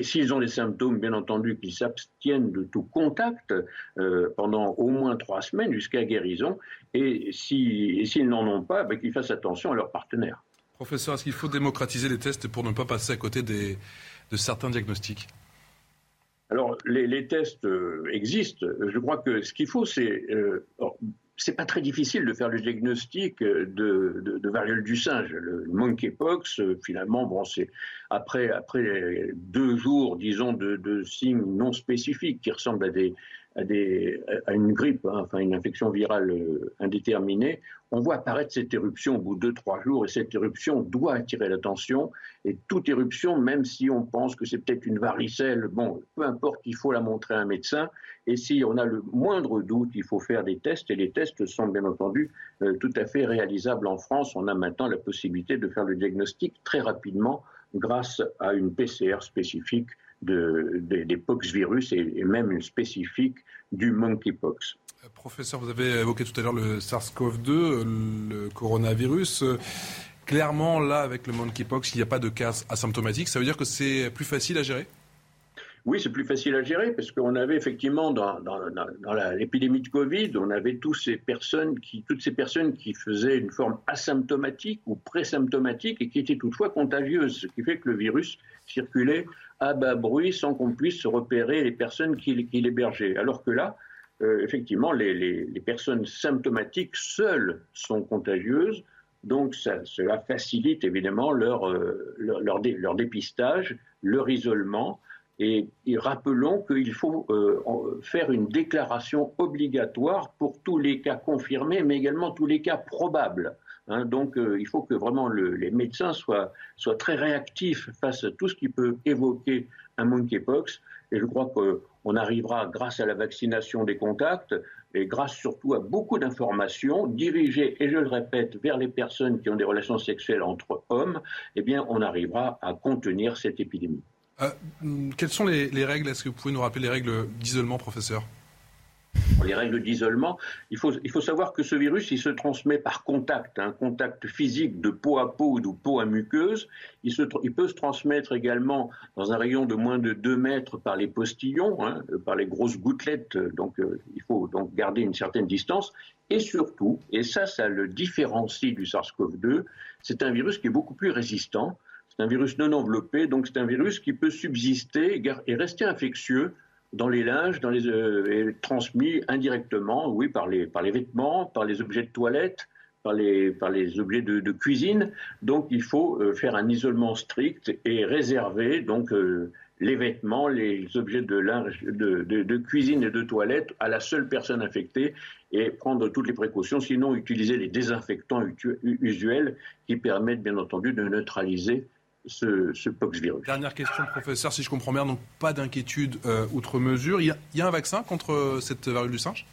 s'ils ont des symptômes, bien entendu, qu'ils s'abstiennent de tout contact euh, pendant au moins trois semaines jusqu'à guérison, et s'ils n'en ont pas, ben, qu'ils fassent attention à leurs partenaires. Professeur, est-ce qu'il faut démocratiser les tests pour ne pas passer à côté de certains diagnostics? Alors, les, tests existent. Je crois que ce qu'il faut, c'est c'est pas très difficile de faire le diagnostic de, de, variole du singe. Le monkeypox, finalement, bon, c'est après deux jours, disons, de, signes non spécifiques qui ressemblent à des, à, une grippe, hein, enfin une infection virale euh, indéterminée, on voit apparaître cette éruption au bout de 2-3 jours et cette éruption doit attirer l'attention. Et toute éruption, même si on pense que c'est peut-être une varicelle, bon, peu importe, il faut la montrer à un médecin. Et si on a le moindre doute, il faut faire des tests. Et les tests sont bien entendu euh, tout à fait réalisables en France. On a maintenant la possibilité de faire le diagnostic très rapidement grâce à une PCR spécifique de, des poxvirus et, et même une spécifique du monkeypox. Professeur, vous avez évoqué tout à l'heure le SARS-CoV-2, le coronavirus. Clairement, là, avec le monkeypox, il n'y a pas de cas asymptomatiques. Ça veut dire que c'est plus facile à gérer? Oui, c'est plus facile à gérer parce qu'on avait effectivement dans, l'épidémie de Covid, on avait tous ces personnes qui, toutes ces personnes qui faisaient une forme asymptomatique ou présymptomatique et qui étaient toutefois contagieuses, ce qui fait que le virus circulait à bas bruit sans qu'on puisse repérer les personnes qui, qui l'hébergeaient. Alors que là, euh, effectivement, les, personnes symptomatiques seules sont contagieuses. Donc cela facilite évidemment leur, euh, leur, dépistage, leur isolement. Et, rappelons qu'il faut euh, faire une déclaration obligatoire pour tous les cas confirmés, mais également tous les cas probables. Hein. donc il faut que vraiment les médecins soient, très réactifs face à tout ce qui peut évoquer un monkeypox. Et je crois qu'on arrivera, grâce à la vaccination des contacts, et grâce surtout à beaucoup d'informations dirigées, et je le répète, vers les personnes qui ont des relations sexuelles entre hommes, eh bien, on arrivera à contenir cette épidémie. Euh, quelles sont les, les règles? Est-ce que vous pouvez nous rappeler les règles d'isolement, professeur? Les règles d'isolement, il faut, il faut savoir que ce virus, il se transmet par contact, un contact physique de peau à peau ou de peau à muqueuse. Il, se, il peut se transmettre également dans un rayon de moins de 2 mètres par les postillons, hein, par les grosses gouttelettes. Donc, euh, il faut donc garder une certaine distance. Et surtout, et ça, ça le différencie du SARS-CoV-2, c'est un virus qui est beaucoup plus résistant. C'est un virus non enveloppé, donc c'est un virus qui peut subsister et rester infectieux dans les linges, dans les, euh, transmis indirectement, oui, par les, vêtements, par les objets de toilette, par les, objets de, cuisine. Donc il faut euh, faire un isolement strict et réserver donc euh, les vêtements, les objets de, linge, de, cuisine et de toilette à la seule personne infectée et prendre toutes les précautions, sinon utiliser les désinfectants usuels qui permettent bien entendu de neutraliser ce, ce poxvirus. Dernière question, professeur, si je comprends bien, donc pas d'inquiétude euh, outre mesure. Il y, a, un vaccin contre euh, cette variole du singe?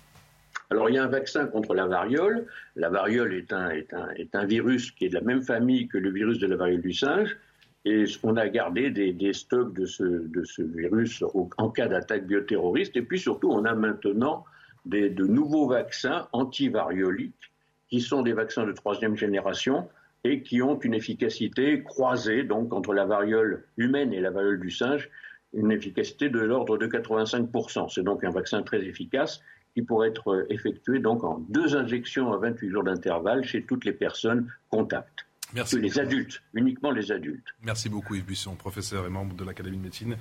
Alors il y a un vaccin contre la variole. La variole est un, est, un, est un, virus qui est de la même famille que le virus de la variole du singe. Et on a gardé des, des stocks de ce, de ce virus en cas d'attaque bioterroriste. Et puis surtout, on a maintenant des, de nouveaux vaccins antivarioliques qui sont des vaccins de troisième génération et qui ont une efficacité croisée, donc entre la variole humaine et la variole du singe, une efficacité de l'ordre de 85%. C'est donc un vaccin très efficace qui pourrait être effectué donc en deux injections à 28 jours d'intervalle chez toutes les personnes contacts. Merci. Les adultes, uniquement les adultes. Merci beaucoup Yves Buisson, professeur et membre de l'Académie de médecine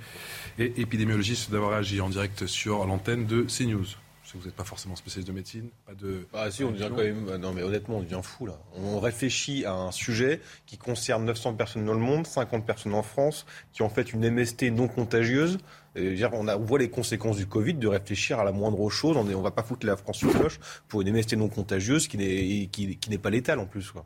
et épidémiologiste, d'avoir agi en direct sur l'antenne de CNews que vous n'êtes pas forcément spécialiste de médecine, pas de. Ah si, on devient quand même. Non, mais honnêtement, on devient fou là. On réfléchit à un sujet qui concerne 900 personnes dans le monde, 50 personnes en France, qui ont fait une MST non contagieuse on, a, on, voit les conséquences du Covid de réfléchir à la moindre chose. On ne va pas foutre la France sur cloche pour une MST non contagieuse qui n'est qui, qui pas létale en plus. Quoi.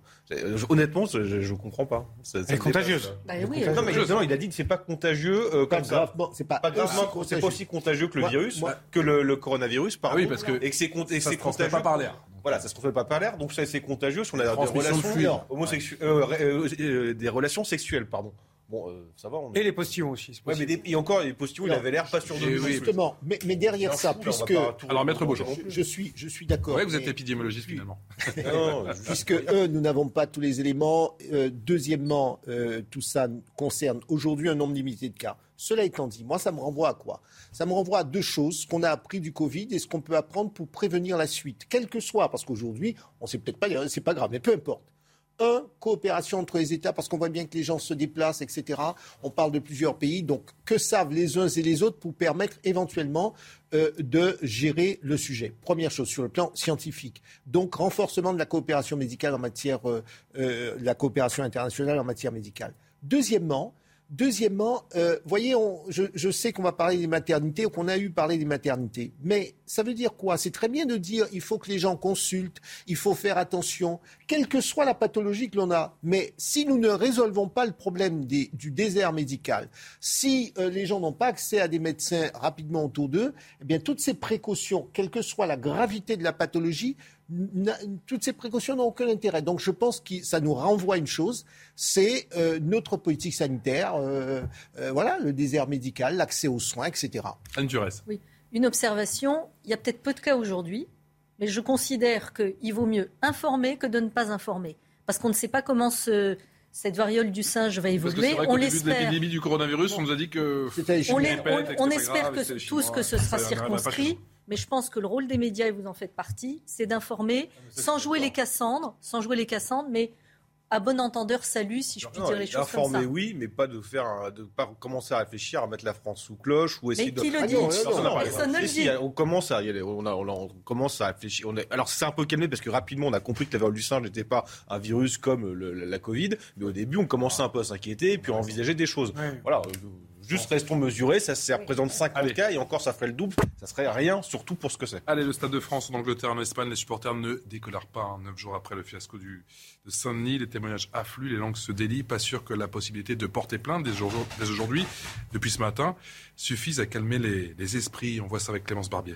Honnêtement, je ne comprends pas. Elle est contagieuse. Bah, oui, non, mais il a dit que c'est pas contagieux euh, pas comme gravement, C'est pas, pas gravement, c'est pas aussi contagieux que le virus, que le, coronavirus, pardon. Ah oui, parce que et que c'est contagieux pas par l'air. Voilà, ça se transmet pas par l'air, donc ça c'est contagieux si on a des relations, homosexuelles, euh, euh, euh, des relations sexuelles, pardon. Bon, euh, ça va. Et les postillons aussi. Ouais, mais et encore, les postillons, il avait l'air pas sûr de lui. Justement, mais, mais derrière ça, puisque. Alors, maître Beaujean. Je, suis, je suis d'accord. Oui, vous êtes épidémiologiste finalement. puisque eux, nous n'avons pas tous les éléments. Euh, deuxièmement, euh, tout ça concerne aujourd'hui un nombre limité de cas. Cela étant dit, moi, ça me renvoie à quoi? Ça me renvoie à deux choses ce qu'on a appris du Covid et ce qu'on peut apprendre pour prévenir la suite, quel que soit, parce qu'aujourd'hui, on sait peut-être pas, c'est pas grave, mais peu importe. Un, coopération entre les États, parce qu'on voit bien que les gens se déplacent, etc. On parle de plusieurs pays, donc que savent les uns et les autres pour permettre éventuellement euh, de gérer le sujet? Première chose sur le plan scientifique. Donc renforcement de la coopération médicale en matière, euh, euh, la coopération internationale en matière médicale. Deuxièmement, Deuxièmement, euh, voyez, je, sais qu'on va parler des maternités ou qu'on a eu parlé des maternités, mais ça veut dire quoi? C'est très bien de dire il faut que les gens consultent, il faut faire attention, quelle que soit la pathologie que l'on a. Mais si nous ne résolvons pas le problème du désert médical, si euh, les gens n'ont pas accès à des médecins rapidement autour d'eux, eh bien toutes ces précautions, quelle que soit la gravité de la pathologie, toutes ces précautions n'ont aucun intérêt. Donc je pense que ça nous renvoie à une chose, c'est euh, notre politique sanitaire, euh, euh, voilà, le désert médical, l'accès aux soins, etc. Anne Oui, une observation. Il y a peut-être peu de cas aujourd'hui, mais je considère qu'il vaut mieux informer que de ne pas informer, parce qu'on ne sait pas comment cette variole du singe va évoluer. on l'espère. l'épidémie du coronavirus, on nous a dit que. On, espère que tous que ce sera circonscrit. Mais je pense que le rôle des médias, et vous en faites partie, c'est d'informer ah, sans jouer les Cassandres, sans jouer les Cassandres, mais à bon entendeur, salut, si je puis dire les choses comme ça. oui, mais pas de faire, de pas commencer à réfléchir à mettre la France sous cloche ou essayer mais qui le dit Personne ne le dit. On commence à, on, on, commence à réfléchir. On alors c'est un peu calmé parce que rapidement on a compris que la variole du singe n'était pas un virus comme la Covid, mais au début on commençait un peu à s'inquiéter et puis à envisager des choses. Voilà. Juste restons mesurés, ça, ça représente 50 cas et encore ça ferait le double, ça serait rien, surtout pour ce que c'est. Allez, le Stade de France en Angleterre, en Espagne, les supporters ne décolèrent pas. Hein. Neuf jours après le fiasco du, de Saint-Denis, les témoignages affluent, les langues se délient. Pas sûr que la possibilité de porter plainte dès, aujourd'hui, depuis ce matin, suffise à calmer les, les esprits. On voit ça avec Clémence Barbier.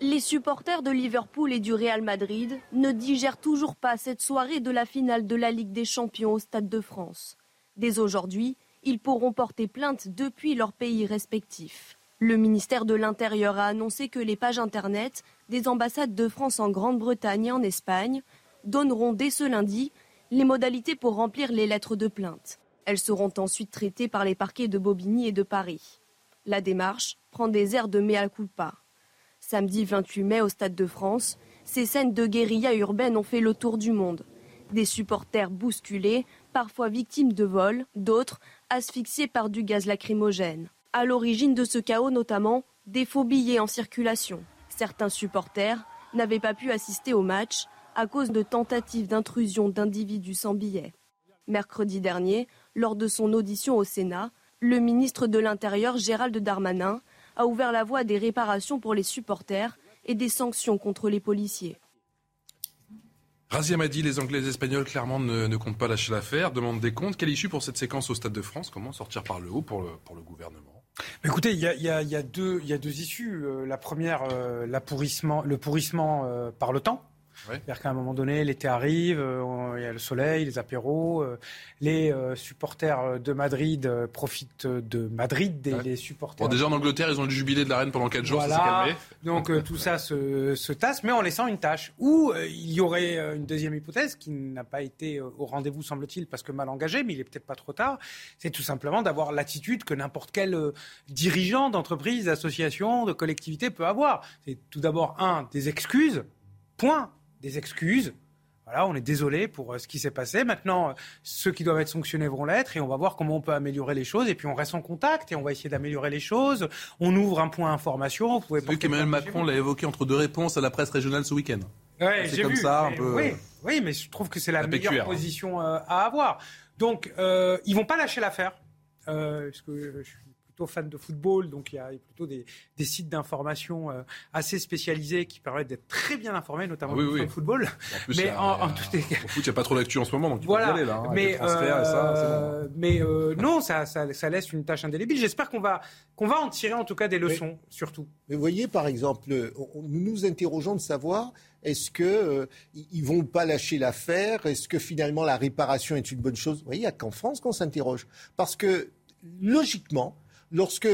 Les supporters de Liverpool et du Real Madrid ne digèrent toujours pas cette soirée de la finale de la Ligue des Champions au Stade de France. Dès aujourd'hui, ils pourront porter plainte depuis leur pays respectif. Le ministère de l'Intérieur a annoncé que les pages Internet des ambassades de France en Grande-Bretagne et en Espagne donneront dès ce lundi les modalités pour remplir les lettres de plainte. Elles seront ensuite traitées par les parquets de Bobigny et de Paris. La démarche prend des airs de mea culpa. Samedi 28 mai au Stade de France, ces scènes de guérilla urbaine ont fait le tour du monde. Des supporters bousculés, parfois victimes de vols, d'autres asphyxiés par du gaz lacrymogène. À l'origine de ce chaos notamment, des faux billets en circulation. Certains supporters n'avaient pas pu assister au match à cause de tentatives d'intrusion d'individus sans billets. Mercredi dernier, lors de son audition au Sénat, le ministre de l'Intérieur Gérald Darmanin a ouvert la voie à des réparations pour les supporters et des sanctions contre les policiers. Razia m'a dit les Anglais et les Espagnols clairement ne, comptent pas lâcher l'affaire, demandent des comptes. Quelle issue pour cette séquence au Stade de France? Comment sortir par le haut pour le, pour le gouvernement? Écoutez, il y a, y, y, a deux, issues. Euh, la première, euh, le pourrissement euh, par le C'est-à-dire qu'à un moment donné, l'été arrive, euh, il y a le soleil, les apéros. Euh, les euh, supporters de Madrid profitent de Madrid, des, les supporters. Bon, déjà en Angleterre, ils ont le jubilé de la reine pendant 4 jours, ça s'est calmé. Donc tout ça se, se, tasse, mais en laissant une tâche. Ou il y aurait une deuxième hypothèse qui n'a pas été au rendez-vous, semble-t-il, parce que mal engagé, mais il est peut-être pas trop tard. C'est tout simplement d'avoir l'attitude que n'importe quel dirigeant d'entreprise, d'association, de collectivité peut avoir. C'est tout d'abord, un, des excuses. Point des excuses. Voilà, on est désolé pour euh, ce qui s'est passé. Maintenant, euh, ceux qui doivent être sanctionnés vont l'être et on va voir comment on peut améliorer les choses. Et puis on reste en contact et on va essayer d'améliorer les choses. On ouvre un point information. Vous pouvez vu qu'Emmanuel Macron l'a évoqué entre deux réponses à la presse régionale ce week-end. Ouais, c'est comme ça, un peu. Oui, oui, mais je trouve que c'est la, meilleure position euh, à avoir. Donc, euh, ils vont pas lâcher l'affaire. Euh, parce que je plutôt fan de football, donc il y a plutôt des, sites d'information euh, assez spécialisés qui permettent d'être très bien informés, notamment oui, oui. football. mais en, tout cas... foot, il n'y a pas trop d'actu en ce moment, donc tu voilà. peux y aller là. Hein, mais ça, mais euh, non, ça, ça, laisse une tâche indélébile. J'espère qu'on va, qu'on va en tirer en tout cas des leçons, surtout. Mais vous voyez, par exemple, nous nous interrogeons de savoir est-ce qu'ils euh, ne vont pas lâcher l'affaire? Est-ce que finalement la réparation est une bonne chose? Vous voyez, il n'y a qu'en France qu'on s'interroge. Parce que logiquement, lorsque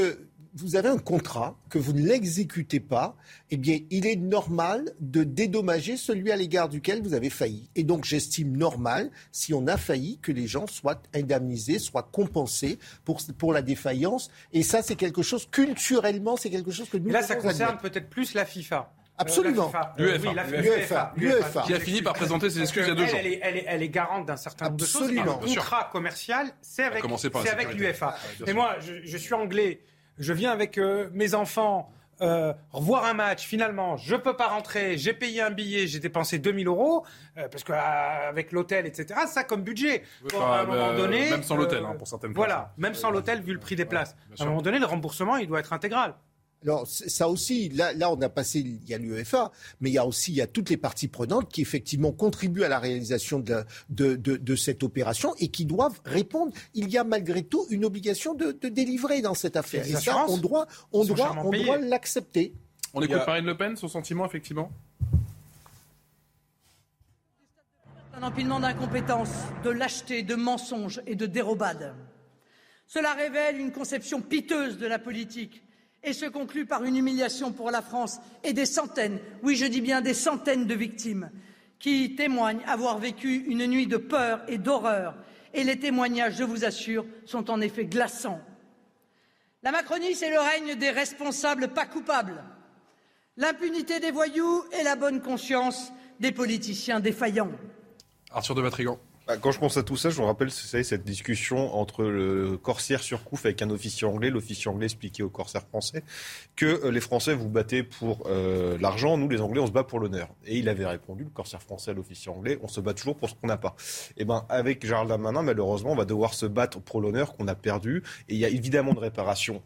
vous avez un contrat, que vous ne l'exécutez pas, eh bien, il est normal de dédommager celui à l'égard duquel vous avez failli. Et donc, j'estime normal, si on a failli, que les gens soient indemnisés, soient compensés pour, pour la défaillance. Et ça, c'est quelque chose, culturellement, c'est quelque chose que nous... Et là, ça concerne peut-être plus la FIFA. Absolument. L'UEFA. L'UEFA. Qui a fini par présenter ses excuses il y a deux jours. Elle est, garante d'un certain nombre de choses. Le contrat commercial, c'est avec, avec l'UEFA. Mais moi, je, suis anglais. Je viens avec euh, mes enfants euh, revoir un match, finalement, je peux pas rentrer, j'ai payé un billet, j'ai dépensé 2000 euros, euh, parce qu'avec l'hôtel, etc., ça comme budget. Bon, à un moment donné, même sans l'hôtel, hein, pour certaines Voilà, places. même sans l'hôtel, vu le prix des places. à sûr. un moment donné, le remboursement, il doit être intégral. Alors ça aussi, là, là on a passé, il y a l'UEFA, mais il y a aussi il y a toutes les parties prenantes qui effectivement contribuent à la réalisation de, la- de, de- de cette opération et qui doivent répondre. Il y a malgré tout une obligation de, de délivrer dans cette affaire. Et ça, on doit, on doit, on doit l'accepter. On écoute Marine Le Pen, son sentiment, effectivement? Un empilement d'incompétences, de lâcheté, de mensonges et de dérobades. Cela révèle une conception piteuse de la politique et se conclut par une humiliation pour la France et des centaines, oui je dis bien des centaines de victimes qui témoignent avoir vécu une nuit de peur et d'horreur. Et les témoignages, je vous assure, sont en effet glaçants. La Macronie, c'est le règne des responsables pas coupables, l'impunité des voyous et la bonne conscience des politiciens défaillants. Arthur de. Bah, Quand je pense à tout ça, je me rappelle vous savez, cette discussion entre le corsaire surcouf avec un officier anglais. L'officier anglais expliquait au corsaire français que euh, les Français vous battez pour euh, l'argent, nous les Anglais on se bat pour l'honneur. Et il avait répondu, le corsaire français à l'officier anglais, on se bat toujours pour ce qu'on n'a pas. Et ben avec Gérald Darmanin, malheureusement, on va devoir se battre pour l'honneur qu'on a perdu. Et il y a évidemment de réparation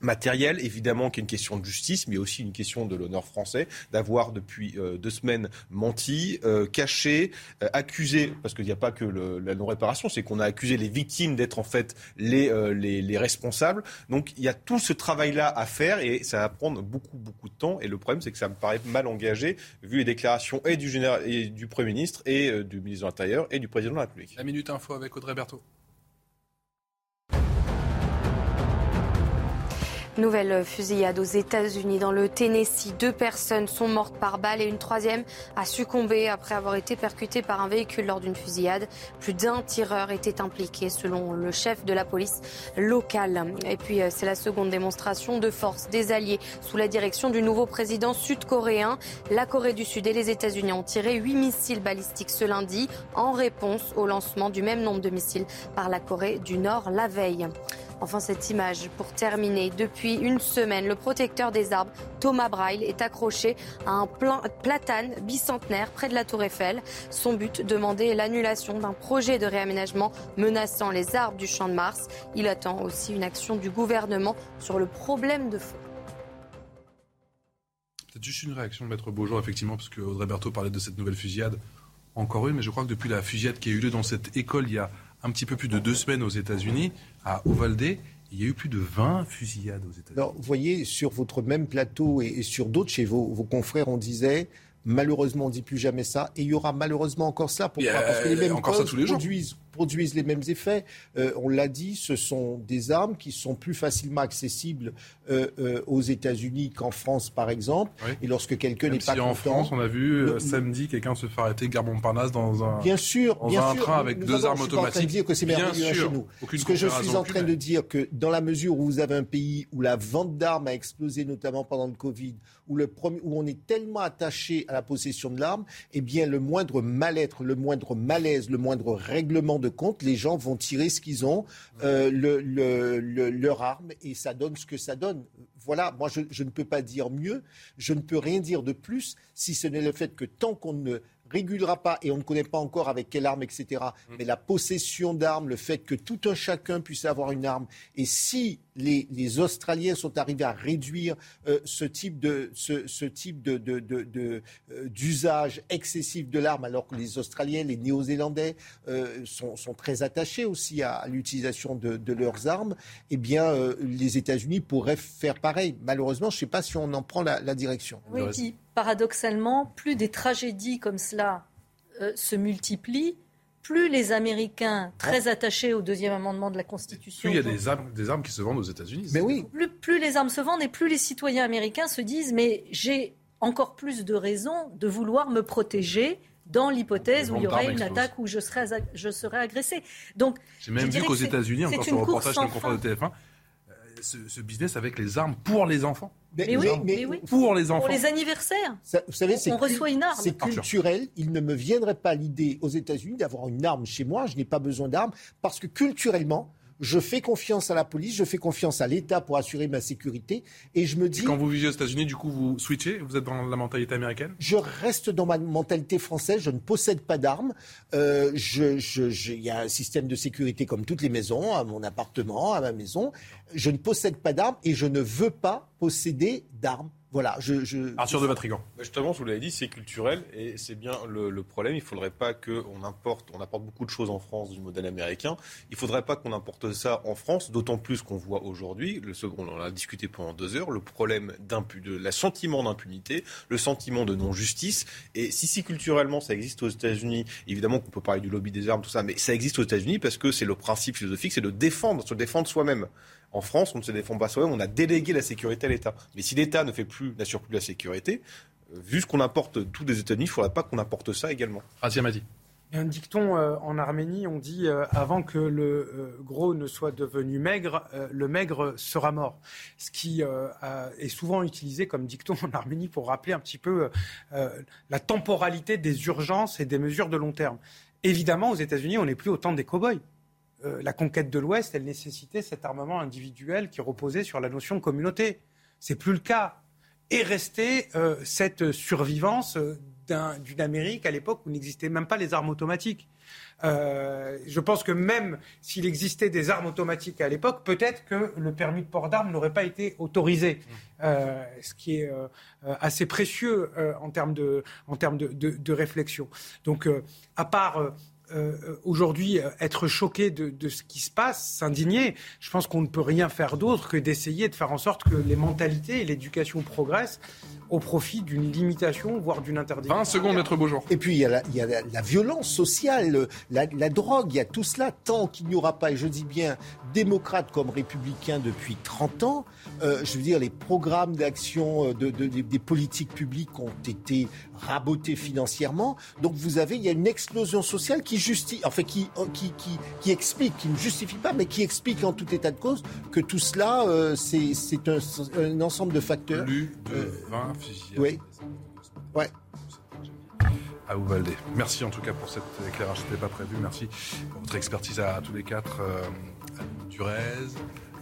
matériel, évidemment, qui est une question de justice, mais aussi une question de l'honneur français, d'avoir depuis euh, deux semaines menti, euh, caché, euh, accusé, parce qu'il n'y a pas que la non-réparation, c'est qu'on a accusé les victimes d'être en fait les, les, les responsables. Donc il y a tout ce travail-là à faire et ça va prendre beaucoup, beaucoup de temps. Et le problème, c'est que ça me paraît mal engagé, vu les déclarations et du, et du Premier ministre, et du ministre de l'Intérieur, et du Président de la République. La Minute Info avec Audrey Berthaud. Nouvelle fusillade aux États-Unis. Dans le Tennessee, deux personnes sont mortes par balle et une troisième a succombé après avoir été percutée par un véhicule lors d'une fusillade. Plus d'un tireur était impliqué selon le chef de la police locale. Et puis, euh, c'est la seconde démonstration de force des Alliés sous la direction du nouveau président sud-coréen. La Corée du Sud et les États-Unis ont tiré huit missiles balistiques ce lundi en réponse au lancement du même nombre de missiles par la Corée du Nord la veille. Enfin, cette image pour terminer. Depuis une semaine, le protecteur des arbres, Thomas Braille, est accroché à un platane bicentenaire près de la Tour Eiffel. Son but, demander l'annulation d'un projet de réaménagement menaçant les arbres du Champ de Mars. Il attend aussi une action du gouvernement sur le problème de fond. Peut-être juste une réaction de Maître Beaujour, effectivement, parce que Audrey Berthaud parlait de cette nouvelle fusillade. Encore une, mais je crois que depuis la fusillade qui a eu lieu dans cette école il y a un petit peu plus de deux semaines aux États-Unis, à Uvalde, il y a eu plus de 20 fusillades aux États-Unis. Alors, vous voyez, sur votre même plateau et, et sur d'autres chez vos, vos confrères, on disait malheureusement, on ne dit plus jamais ça. Et il y aura malheureusement encore ça. Pourquoi Parce que les mêmes causes tous les jours. Produisent, les mêmes effets. Euh, on l'a dit, ce sont des armes qui sont plus facilement accessibles euh, euh, aux États-Unis qu'en France, par exemple. Et lorsque quelqu'un n'est pas en content, France, on a vu le- samedi quelqu'un se faire arrêter gare Montparnasse dans un, Bien sûr, dans bien un sûr. train avec Nous deux avons- armes je suis pas en train de automatiques. dire que c'est merveilleux chez nous. Ce que je suis en train aucune. de dire que dans la mesure où vous avez un pays où la vente d'armes a explosé, notamment pendant le Covid, où, le premier, où on est tellement attaché à la possession de l'arme, eh bien le moindre mal-être, le moindre malaise, le moindre règlement de compte, les gens vont tirer ce qu'ils ont, euh, le- le- le- leur arme, et ça donne ce que ça donne. Voilà, moi je, je ne peux pas dire mieux, je ne peux rien dire de plus, si ce n'est le fait que tant qu'on ne régulera pas, et on ne connaît pas encore avec quelle arme, etc., mais la possession d'armes, le fait que tout un chacun puisse avoir une arme, et si les, les Australiens sont arrivés à réduire euh, ce type de ce, ce type de, de- de- de, euh, d'usage excessif de l'arme, alors que les Australiens, les Néo-Zélandais euh, sont, sont très attachés aussi à, à l'utilisation de, de leurs armes, eh bien euh, les États-Unis pourraient faire pareil. Malheureusement, je ne sais pas si on en prend la, la direction. Oui, paradoxalement, plus des tragédies comme cela euh, se multiplient, plus les Américains, très attachés au deuxième amendement de la Constitution, Plus il y a des armes, des armes qui se vendent aux États-Unis. Mais oui. plus, plus les armes se vendent et plus les citoyens américains se disent mais j'ai encore plus de raisons de vouloir me protéger dans l'hypothèse où il y aurait une attaque où je serais, ag- je serais agressé. Donc, J'ai même vu qu'aux États-Unis, c'est encore sur une le course reportage sans d'un confrère de TF1, euh, ce, ce business avec les armes pour les enfants. Mais oui, mais oui. Pour les enfants. Pour les anniversaires. Ça, vous savez, c'est on reçoit une arme. C'est culturel. Il ne me viendrait pas l'idée aux États-Unis d'avoir une arme chez moi. Je n'ai pas besoin d'armes parce que culturellement, je fais confiance à la police, je fais confiance à l'État pour assurer ma sécurité. Et je me dis. quand vous vivez aux États-Unis, du coup, vous switchez Vous êtes dans la mentalité américaine? Je reste dans ma mentalité française. Je ne possède pas d'armes. Euh, il je, y a un système de sécurité comme toutes les maisons, à mon appartement, à ma maison. Je ne possède pas d'armes et je ne veux pas posséder d'armes. Voilà, je, je... Arthur de Vatrigan. Justement, vous l'avez dit, c'est culturel et c'est bien le, problème. Il ne faudrait pas qu'on importe, on apporte beaucoup de choses en France du modèle américain. Il ne faudrait pas qu'on importe ça en France, d'autant plus qu'on voit aujourd'hui, le on en a discuté pendant deux heures, le problème de la sentiment d'impunité, le sentiment de non-justice. Et si, si culturellement ça existe aux États-Unis, évidemment qu'on peut parler du lobby des armes, tout ça, mais ça existe aux États-Unis parce que c'est le principe philosophique, c'est de défendre, se défendre soi-même. En France, on ne se défend pas soi-même, on a délégué la sécurité à l'État. Mais si l'État ne fait plus, n'assure plus la sécurité, euh, vu ce qu'on importe tout des États-Unis, il ne faudrait pas qu'on apporte ça également. Razia Madi. Il y a un dicton euh, en Arménie, on dit euh, avant que le gros ne soit devenu maigre, le maigre sera mort. Ce qui est souvent utilisé comme dicton en Arménie pour rappeler un petit peu la temporalité des urgences et des mesures de long terme. Évidemment, aux États-Unis, on n'est plus au temps des cow-boys. Euh, la conquête de l'Ouest, elle nécessitait cet armement individuel qui reposait sur la notion de communauté. C'est plus le cas. Et restait euh, cette survivance euh, d'une Amérique à l'époque où n'existaient même pas les armes automatiques. je pense que même s'il existait des armes automatiques à l'époque, peut-être que le permis de port d'armes n'aurait pas été autorisé, ce qui est assez précieux en termes de, en termes de, de réflexion. Donc, à part euh, aujourd'hui euh, être choqué de, ce qui se passe, s'indigner, je pense qu'on ne peut rien faire d'autre que d'essayer de faire en sorte que les mentalités et l'éducation progressent au profit d'une limitation, voire d'une interdiction. 20 secondes, Maître Beaujour. Et puis, il y a la, violence sociale, la, drogue, il y a tout cela. Tant qu'il n'y aura pas, et je dis bien démocrate comme républicain depuis 30 ans, euh, je veux dire, les programmes d'action de, des politiques publiques ont été rabotés financièrement. Donc, vous avez, il y a une explosion sociale qui justifie, enfin, qui, qui, qui, explique, qui ne justifie pas, mais qui explique en tout état de cause que tout cela, euh, c'est un, ensemble de facteurs. Plus de 20 oui. Ouais. À Ouvalde. Merci en tout cas pour cet éclairage, c'était pas prévu. Merci pour votre expertise à, tous les quatre. Euh, Durez,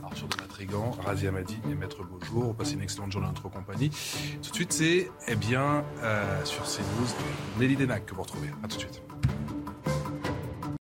Arthur de Matrigan, Razia Madi et Maître Beaujour. Passez une excellente journée en notre compagnie. Tout de suite, c'est eh bien euh, sur CNews Nelly Denac que vous retrouvez. A tout de suite.